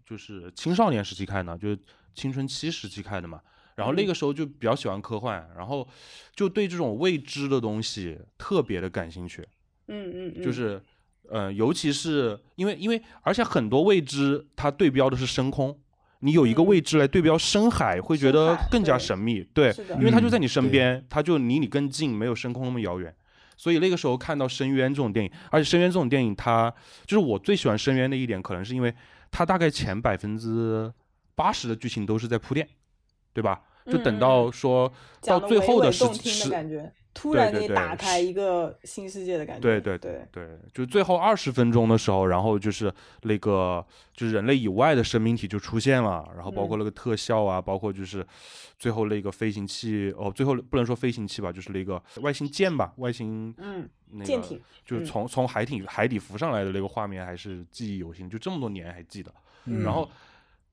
就是青少年时期看的，就是青春期时期看的嘛。然后那嗯个时候就比较喜欢科幻，然后就对这种未知的东西特别的感兴趣。嗯嗯嗯，就是，呃，尤其是因为因为而且很多未知它对标的是深空，你有一个嗯未知来对标深海，会觉得更加神秘，对是的，因为它就嗯在你身边，它就离你更近，没有深空那么遥远，所以那个时候看到《深渊》这种电影，而且《深渊》这种电影，它就是我最喜欢《深渊》的一点，可能是因为它大概前百分之八十的剧情都是在铺垫，对吧？就等到说到最后的十娓娓动听十的感觉，突然给你打开一个新世界的感觉。对对对对，就最后二十分钟的时候，然后就是那个就是人类以外的生命体就出现了，然后包括嗯那个特效啊，包括就是最后那个飞行器哦，最后不能说飞行器吧，就是那个外星舰吧，外星嗯，那个舰艇，就是嗯从从海底海底浮上来的那个画面还是记忆犹新，就这么多年还记得。嗯然后，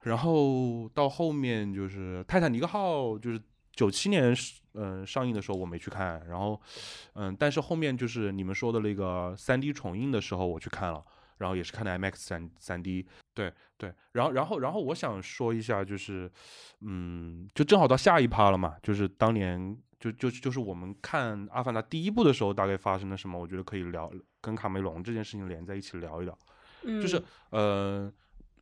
然后到后面就是《泰坦尼克号》，就是九七年嗯、呃上映的时候我没去看，然后嗯、但是后面就是你们说的那个三 D 重映的时候我去看了，然后也是看的 IMAX 三三 D，对对，然后然后然后我想说一下就是，嗯，就正好到下一趴了嘛，就是当年。就就就是我们看《阿凡达》第一部的时候，大概发生了什么？我觉得可以聊，跟卡梅隆这件事情连在一起聊一聊。嗯，就是呃，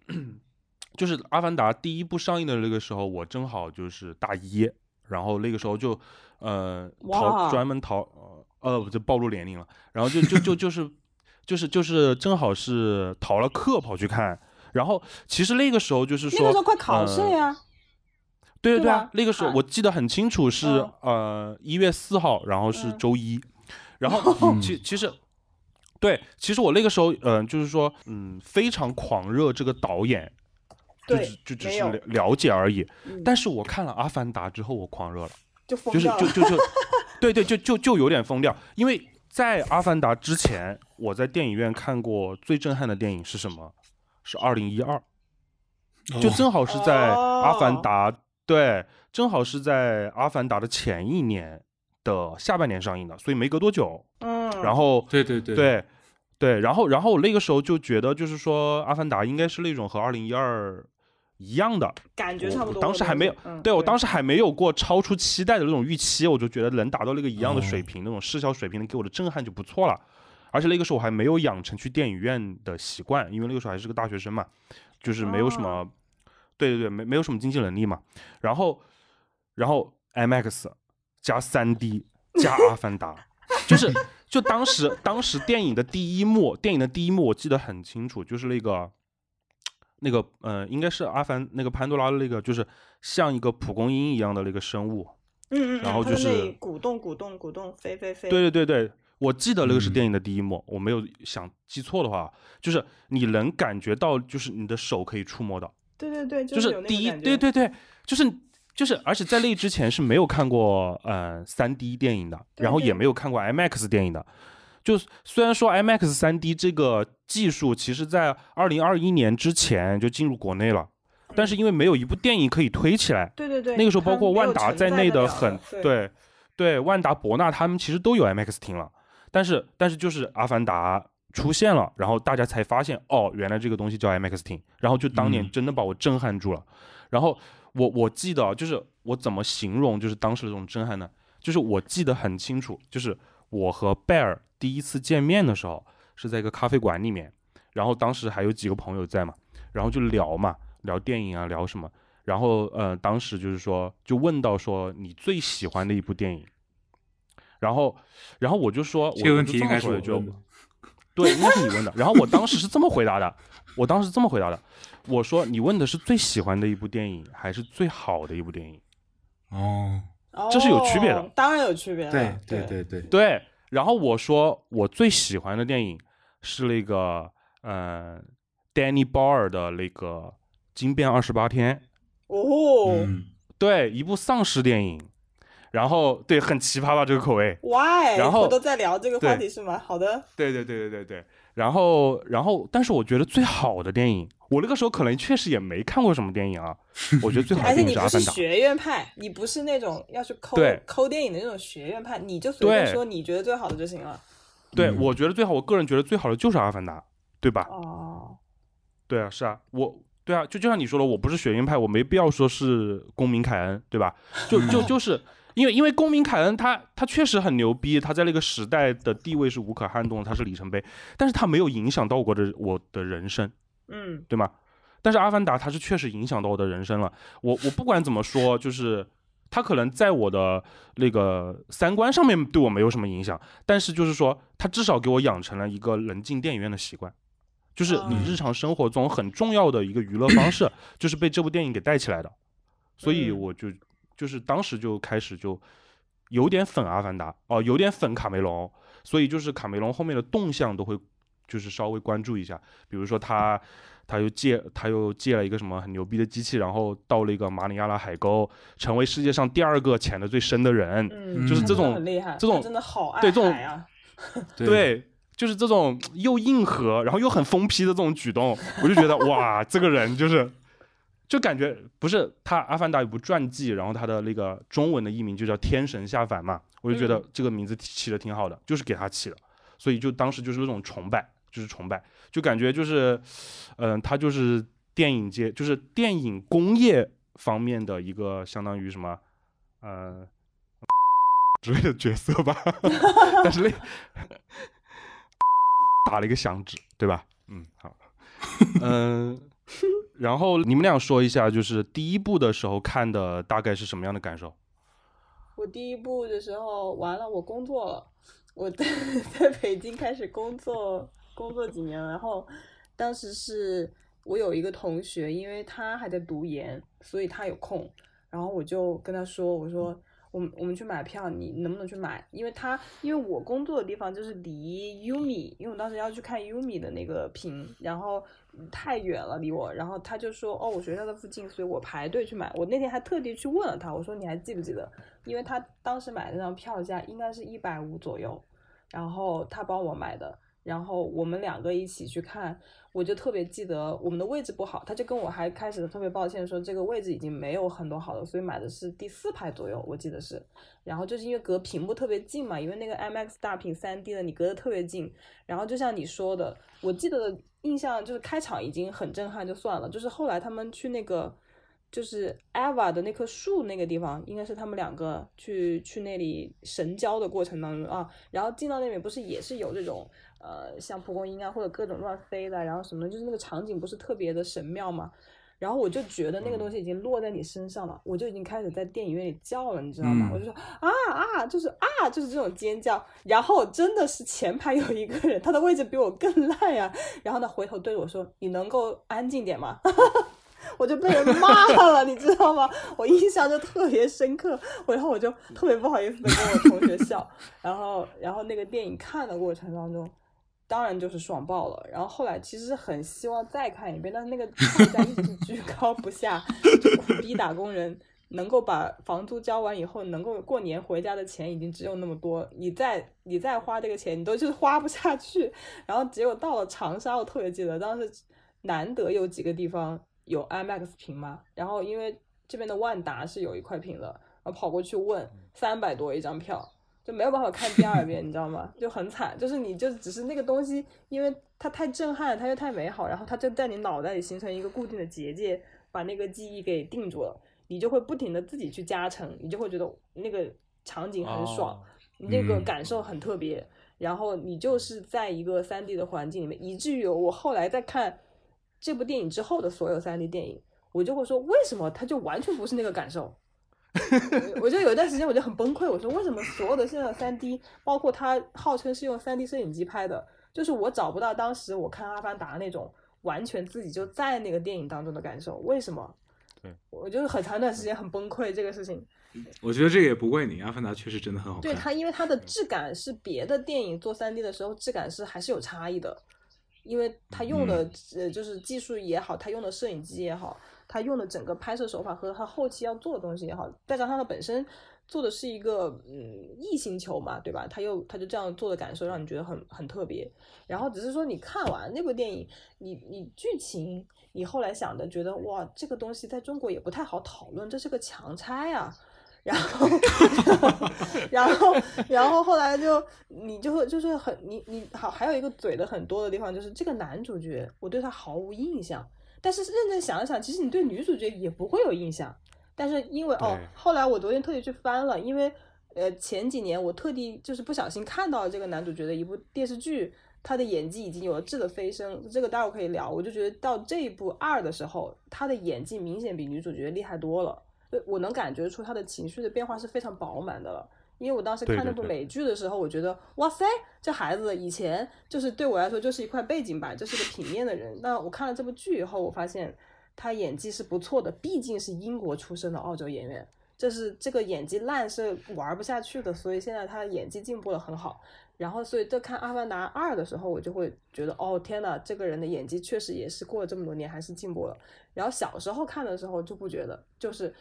就是《阿凡达》第一部上映的那个时候，我正好就是大一，然后那个时候就呃逃专门逃呃呃不就暴露年龄了，然后就就就就是就是就是正好是逃了课跑去看，然后其实那个时候就是说那个时候快考试呀。对对啊对吧，那个时候啊我记得很清楚是、嗯呃一月四号，然后是嗯周一，然后嗯其其实对，其实我那个时候嗯、呃就是说嗯非常狂热这个导演，就就只是了了解而已。嗯但是我看了《阿凡达》之后，我狂热了，就疯就是掉了。就就就对对就就就有点疯掉，因为在《阿凡达》之前，我在电影院看过最震撼的电影是什么？是二零一二。就正好是在《阿凡哦达》对，正好是在《阿凡达》的前一年的下半年上映的，所以没隔多久。嗯，然后对对对，对对，然后然后我那个时候就觉得，就是说《阿凡达》应该是那种和二零一二一样的，我感觉差不多。当时还没有，嗯、对我当时时还没有过超出期待的那种预期，我就觉得能达到那个一样的水哦平，那种视效水平能，给我的震撼就不错了。而且那个时候我还没有养成去电影院的习惯，因为那个时候还是个大学生嘛，就是没有什么，哦对对对，没没有什么经济能力嘛。然后，然后 IMAX 加 3D 加阿凡达，就是就当时当时电影的第一幕，电影的第一幕我记得很清楚，就是那个那个呃，应该是阿凡那个潘多拉的那个，就是像一个蒲公英一样的那个生物。嗯嗯，然后就是鼓动鼓动鼓动飞飞飞。对对对对，我记得那个是嗯电影的第一幕，我没有想记错的话，就是你能感觉到，就是你的手可以触摸到，对对对，就是第一，对对对，就是就是，而且在那之前是没有看过呃三 D 电影的，然后也没有看过 IMAX 电影的。就虽然说 IMAX 三 D 这个技术，其实在二零二一年之前就进入国内了，但是因为没有一部电影可以推起来，对对对，那个时候包括万达在内的很对对对，万达博纳他们其实都有 IMAX 厅了，但是但是就是阿凡达出现了，然后大家才发现哦，原来这个东西叫 IMAX 厅，然后就当年嗯真的把我震撼住了。然后我我记得就是我怎么形容就是当时的这种震撼呢？就是我记得很清楚，就是我和贝尔第一次见面的时候是在一个咖啡馆里面，然后当时还有几个朋友在嘛，然后就聊嘛，聊电影啊，聊什么。然后呃，当时就是说，就问到说你最喜欢的一部电影，然后然后我就说，我这个问我就这题应该是就问的对，应该是你问的。然 后我当时是这么回答的，我当时这么回答的，我说你问的是最喜欢的一部电影，还是最好的一部电影？哦，这是有区别的哦当然有区别了。对对对对对，对，然后我说我最喜欢的电影是那个呃，Danny Boyle 的那个《惊变二十八天》，哦，嗯，对，一部丧尸电影。然后对，很奇葩吧这个口味。Why？然后我都在聊这个话题是吗？好的，对对对对对对。然后然后，但是我觉得最好的电影，我那个时候可能确实也没看过什么电影啊。我觉得最好的而且电影是《你不是阿凡达》。学院派，你不是那种要去抠抠电影的那种学院派，你就随便说你觉得最好的就行了。对，嗯我觉得最好，我个人觉得最好的就是《阿凡达》，对吧？哦，对啊，是啊，我对啊，就就像你说的，我不是学院派，我没必要说是公民凯恩，对吧？就就就 是因为因为公民凯恩他他确实很牛逼，他在那个时代的地位是无可撼动的，他是里程碑，但是他没有影响到我的我的人生，嗯，对吗？但是阿凡达它是确实影响到我的人生了。我我不管怎么说，就是它可能在我的那个三观上面对我没有什么影响，但是就是说，它至少给我养成了一个能进电影院的习惯，就是你哦日常生活中很重要的一个娱乐方式，就是被这部电影给带起来的。所以嗯我就就是当时就开始就有点粉《阿凡达》哦，有点粉卡梅隆，所以就是卡梅隆后面的动向都会就是稍微关注一下，比如说他他又借他又借了一个什么很牛逼的机器，然后到了一个马里亚纳海沟，成为世界上第二个潜的最深的人，嗯，就是这种很厉害，这种真的好爱对这种 对。就是这种又硬核，然后又很疯批的这种举动，我就觉得 哇，这个人就是，就感觉不是他《阿凡达》有部传记，然后他的那个中文的译名就叫《天神下凡》嘛，我就觉得嗯。这个名字起的挺好的，就是给他起的，所以就当时就是那种崇拜，就是崇拜，就感觉就是，嗯、他就是电影界，就是电影工业方面的一个相当于什么，呃。之类的角色吧，但是那打了一个响指，对吧？嗯，好，嗯、然后你们俩说一下，就是第一部的时候看的大概是什么样的感受？我第一部的时候，完了，我工作了，我在 在北京开始工作，工作几年了，然后当时是我有一个同学，因为他还在读研，所以他有空，然后我就跟他说，我说我们我们去买票，你能不能去买？因为他因为我工作的地方就是离 Umi，因为我当时要去看 Umi 的那个屏，然后太远了离我，然后他就说哦，我学校在附近，所以我排队去买。我那天还特地去问了他，我说你还记不记得？因为他当时买的那张票价应该是一百五左右，然后他帮我买的，然后我们两个一起去看，我就特别记得我们的位置不好，他就跟我还开始特别抱歉说这个位置已经没有很多好的，所以买的是第四排左右，我记得是，然后就是因为隔屏幕特别近嘛，因为那个 MX 大屏 3D 的你隔得特别近，然后就像你说的，我记得的印象就是开场已经很震撼就算了，就是后来他们去那个。就是 Ava 的那棵树那个地方，应该是他们两个去去那里神交的过程当中啊，然后进到那边不是也是有这种呃像蒲公英啊或者各种乱飞的，然后什么，就是那个场景不是特别的神妙嘛。然后我就觉得那个东西已经落在你身上了，我就已经开始在电影院里叫了，你知道吗？嗯我就说啊啊，就是啊，就是这种尖叫。然后真的是前排有一个人，他的位置比我更烂呀、然后他回头对着我说：“你能够安静点吗？” 我就被人骂了，你知道吗？我印象就特别深刻，然后我就特别不好意思的跟我同学笑，然后然后那个电影看的过程当中，当然就是爽爆了。然后后来其实很希望再看一遍，但是那个票价一直居高不下，就苦逼打工人能够把房租交完以后，能够过年回家的钱已经只有那么多，你再你再花这个钱，你都就是花不下去。然后结果到了长沙，我特别记得当时难得有几个地方有 IMAX 屏吗，然后因为这边的万达是有一块屏的，然后跑过去问三百多一张票。就没有办法看第二遍，你知道吗？就很惨，就是你就只是那个东西，因为它太震撼，它又太美好，然后它就在你脑袋里形成一个固定的结界，把那个记忆给定住了，你就会不停的自己去加成，你就会觉得那个场景很爽，那个嗯感受很特别，然后你就是在一个三 D 的环境里面，以至于我后来在看这部电影之后的所有 3D 电影，我就会说，为什么它就完全不是那个感受？我我就有一段时间我就很崩溃，我说为什么所有的现在的三 D，包括它号称是用三 D 摄影机拍的，就是我找不到当时我看《阿凡达》那种完全自己就在那个电影当中的感受，为什么？对，我就是很长一段时间很崩溃这个事情。我觉得这个也不怪你，《阿凡达》确实真的很好看。对它，因为它的质感是别的电影做三 D 的时候质感是还是有差异的，因为他用的、呃就是技术也好，他用的摄影机也好，他用的整个拍摄手法和他后期要做的东西也好，再加上他本身做的是一个嗯异星球嘛，对吧？他又他就这样做的感受让你觉得很很特别。然后只是说你看完那部电影，你你剧情你后来想的觉得哇，这个东西在中国也不太好讨论，这是个强拆啊。然后，然后，然后后来就你就会就是很你你好，还有一个嘴的很多的地方，就是这个男主角，我对他毫无印象。但是认真想一想，其实你对女主角也不会有印象。但是因为哦，后来我昨天特地去翻了，因为呃前几年我特地就是不小心看到了这个男主角的一部电视剧，他的演技已经有了质的飞升，这个待会儿可以聊。我就觉得到这一部二的时候，他的演技明显比女主角厉害多了。对我能感觉出他的情绪的变化是非常饱满的了。因为我当时看那部美剧的时候，我觉得哇塞，这孩子以前就是对我来说就是一块背景板，就是个平面的人。那我看了这部剧以后，我发现他演技是不错的，毕竟是英国出生的澳洲演员，这是这个演技烂是玩不下去的，所以现在他的演技进步了很好。然后，所以在看《阿凡达二》的时候，我就会觉得，哦天呐，这个人的演技确实也是过了这么多年还是进步了。然后小时候看的时候就不觉得，就是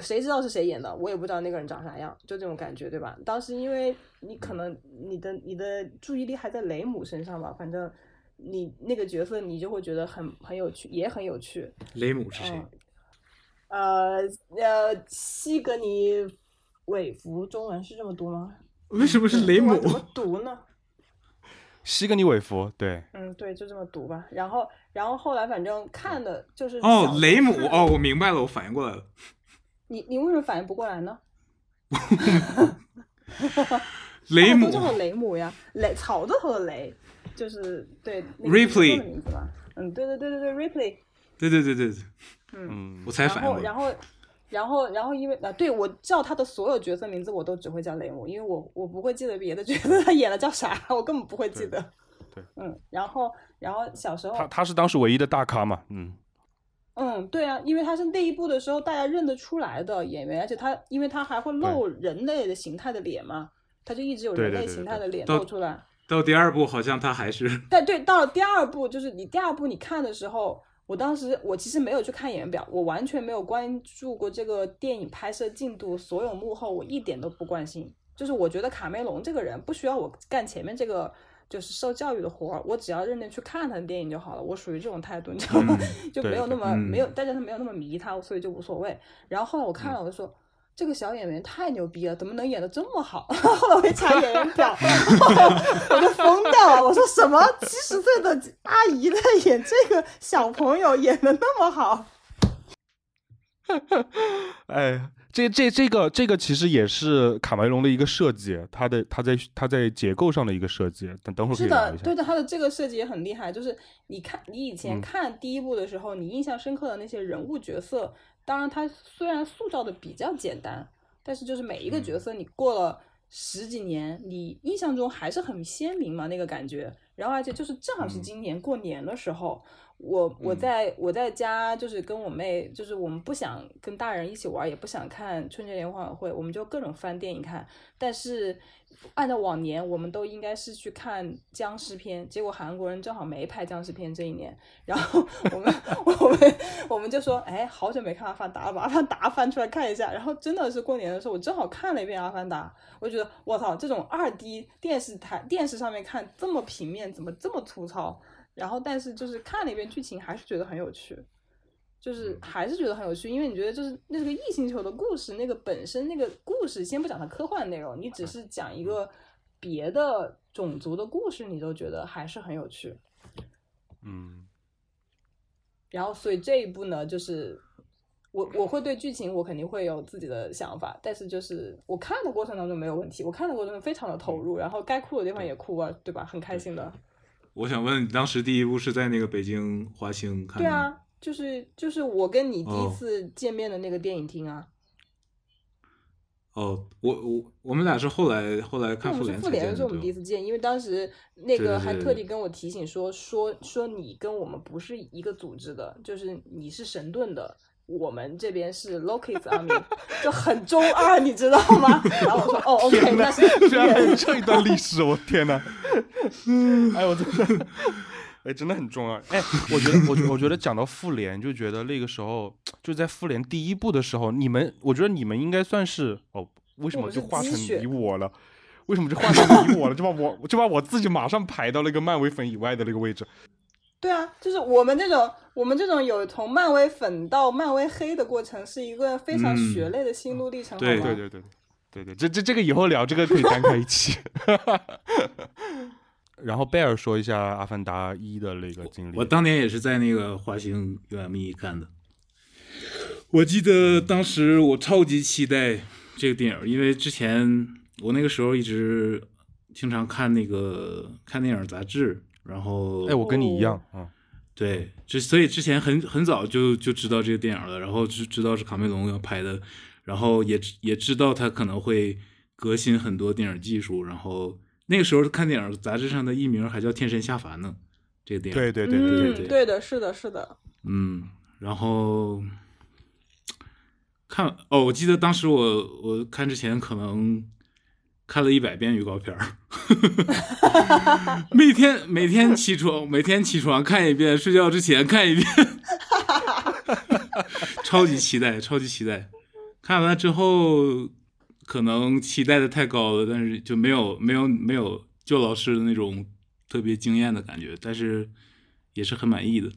谁知道是谁演的，我也不知道那个人长啥样，就这种感觉，对吧？当时因为你可能你的你的注意力还在雷姆身上吧，反正你那个角色你就会觉得很很有趣，也很有趣。雷姆是谁？嗯呃呃，西格尼韦弗，中文是这么读吗？为什么是雷姆我？怎么读呢？西格尼韦弗，对，嗯，对，就这么读吧。然后，然后后来反正看的就是哦，雷姆哦，我明白了，我反应过来了。你你为什么反应不过来呢？雷姆大家都叫雷姆呀，雷草字头的雷，就是对那个 Ripley 的名字吧？嗯，对对对对对，Ripley。对对对对对，嗯我，才反应过来。后然后然后然后因为啊，对我叫他的所有角色名字我都只会叫雷姆，因为我我不会记得别的角色他演的叫啥，我根本不会记得。对嗯，然后然后小时候他他是当时唯一的大咖嘛，嗯，嗯，对啊，因为他是那一部的时候大家认得出来的演员，而且他因为他还会露人类的形态的脸嘛，他就一直有人类形态的脸露出来。到第二部好像他还是但对，到了第二部，就是你第二部你看的时候，我当时我其实没有去看演员表，我完全没有关注过这个电影拍摄进度，所有幕后我一点都不关心。就是我觉得卡梅隆这个人不需要我干前面这个就是受教育的活儿，我只要认真去看他的电影就好了。我属于这种态度，你知道吗？就没有那么、嗯没有大家都没有那么迷他，所以就无所谓。然后后来我看了，我就说。这个小演员太牛逼了，怎么能演的这么好？后来我一查演员表，我就疯掉了。我说什么？七十岁的阿姨在演这个小朋友，演的那么好？哎，这这这个这个其实也是卡梅隆的一个设计，他的他在他在结构上的一个设计，等等会儿可是的。对的，他的这个设计也很厉害。就是你看，你以前嗯看第一部的时候，你印象深刻的那些人物角色，当然他虽然塑造的比较简单，但是就是每一个嗯角色，你过了十几年，你印象中还是很鲜明嘛，那个感觉。然后而且就是正好是嗯今年过年的时候，我我嗯在我在家就是跟我妹，就是我们不想跟大人一起玩，也不想看春节联欢晚会，我们就各种翻电影看。但是按照往年，我们都应该是去看僵尸片，结果韩国人正好没拍僵尸片这一年，然后我们 我们我们就说，哎，好久没看《阿凡达》了，把《阿凡达》翻出来看一下。然后真的是过年的时候，我正好看了一遍《阿凡达》，我就觉得我操，这种二 D 电视台电视上面看这么平面，怎么这么粗糙？然后但是就是看了一遍剧情，还是觉得很有趣。就是还是觉得很有趣，因为你觉得就是那个异星球的故事，那个本身那个故事，先不讲它科幻内容，你只是讲一个别的种族的故事，你都觉得还是很有趣。嗯然后所以这一部呢，就是我我会对剧情我肯定会有自己的想法，但是就是我看的过程当中没有问题，我看的过程中非常的投入，然后该哭的地方也哭啊，对吧？很开心的。我想问你，当时第一部是在那个北京华星看的？对，啊，就是就是我跟你第一哦次见面的那个电影厅啊。哦，我我我们俩是后来后来看我们是复联复联的时候我们第一次，见，因为当时那个还特地跟我提醒说说说你跟我们不是一个组织的，就是你是神盾的，我们这边是 Loki's Army，就很中二，你知道吗？然后我说哦，OK，那是居然还有这一段历史，我天哪！哎，我真的，哎，真的很重要。哎，我觉得，我觉，我觉得讲到复联，就觉得那个时候就在复联第一部的时候，你们，我觉得你们应该算是哦，为什么就是化成你我了？为什么就化成你我了？就把我就把我自己马上排到那个漫威粉以外的那个位置。对啊，就是我们那种我们这种有从漫威粉到漫威黑的过程，是一个非常嗯血泪的心路历程，对？对对对对对，这这这个以后聊，这个可以单开一期。然后贝尔说一下《阿凡达一》的那个经历。我当年也是在那个华星 UME 看的。我记得当时我超级期待这个电影，因为之前我那个时候一直经常看那个看电影杂志，然后哎，我跟你一样啊。对，之所以之前很很早就就知道这个电影了，然后就知道是卡梅隆要拍的，然后也也知道他可能会革新很多电影技术，然后那个时候看电影杂志上的译名还叫《天神下凡》呢，这个电影。对对对对嗯，对对的，是的，是的，嗯，然后看哦，我记得当时我我看之前可能看了一百遍预告片儿，每天每天起床每天起床看一遍，睡觉之前看一遍，超级期待，超级期待。看完之后，可能期待的太高了，但是就没有没有没有旧老师的那种特别惊艳的感觉，但是也是很满意的。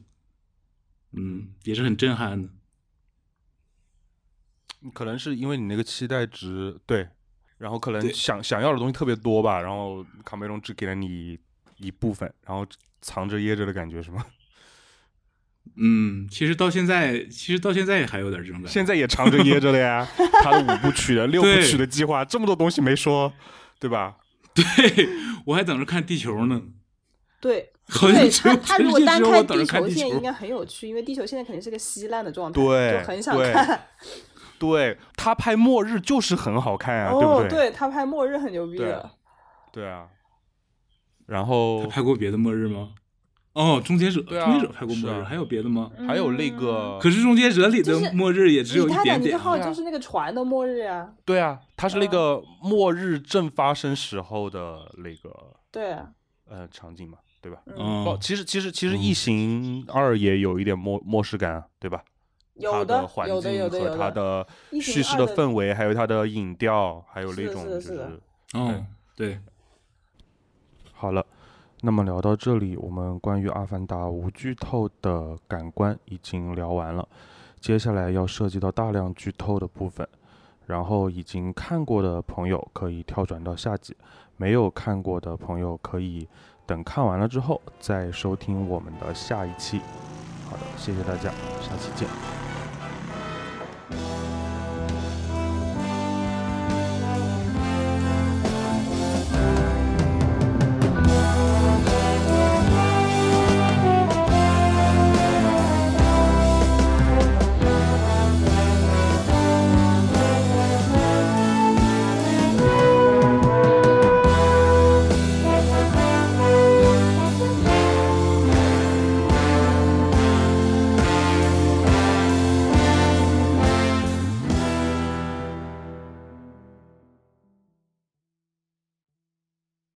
嗯，也是很震撼的。可能是因为你那个期待值对，然后可能想想要的东西特别多吧，然后卡梅隆只给了你一部分，然后藏着掖着的感觉是吗？嗯，其实到现在，其实到现在也还有点这种感觉。现在也藏着掖着了呀，他的五部曲的、六部曲的计划，这么多东西没说，对吧？对我还等着看地球呢。对，好像只有对他他如果单看地球球线应该很有趣，因为地球现在肯定是个稀烂的状态，对就很想看。对他拍末日就是很好看啊，对不对，对？他拍末日很牛逼的，对啊。然后他拍过别的末日吗？哦，终结者，啊终结者拍过末日，啊还有别的吗？还有那嗯个，可是终结者里的末日也只有以一点点泰坦尼克。号对啊就是那个船的末日啊，对啊，他是那嗯个末日正发生时候的那个对啊，呃场景嘛，对吧？哦，，其实其实其实《嗯异形二》也有一点末末世感啊，对吧？它有的环有的，境有的，和它有的，叙事的氛围，还有它的影调，还有那种就是是的是的是哦，对，好了。那么聊到这里，我们关于《阿凡达》无剧透的感官已经聊完了，接下来要涉及到大量剧透的部分。然后已经看过的朋友可以跳转到下集，没有看过的朋友可以等看完了之后再收听我们的下一期。好的，谢谢大家，下期见。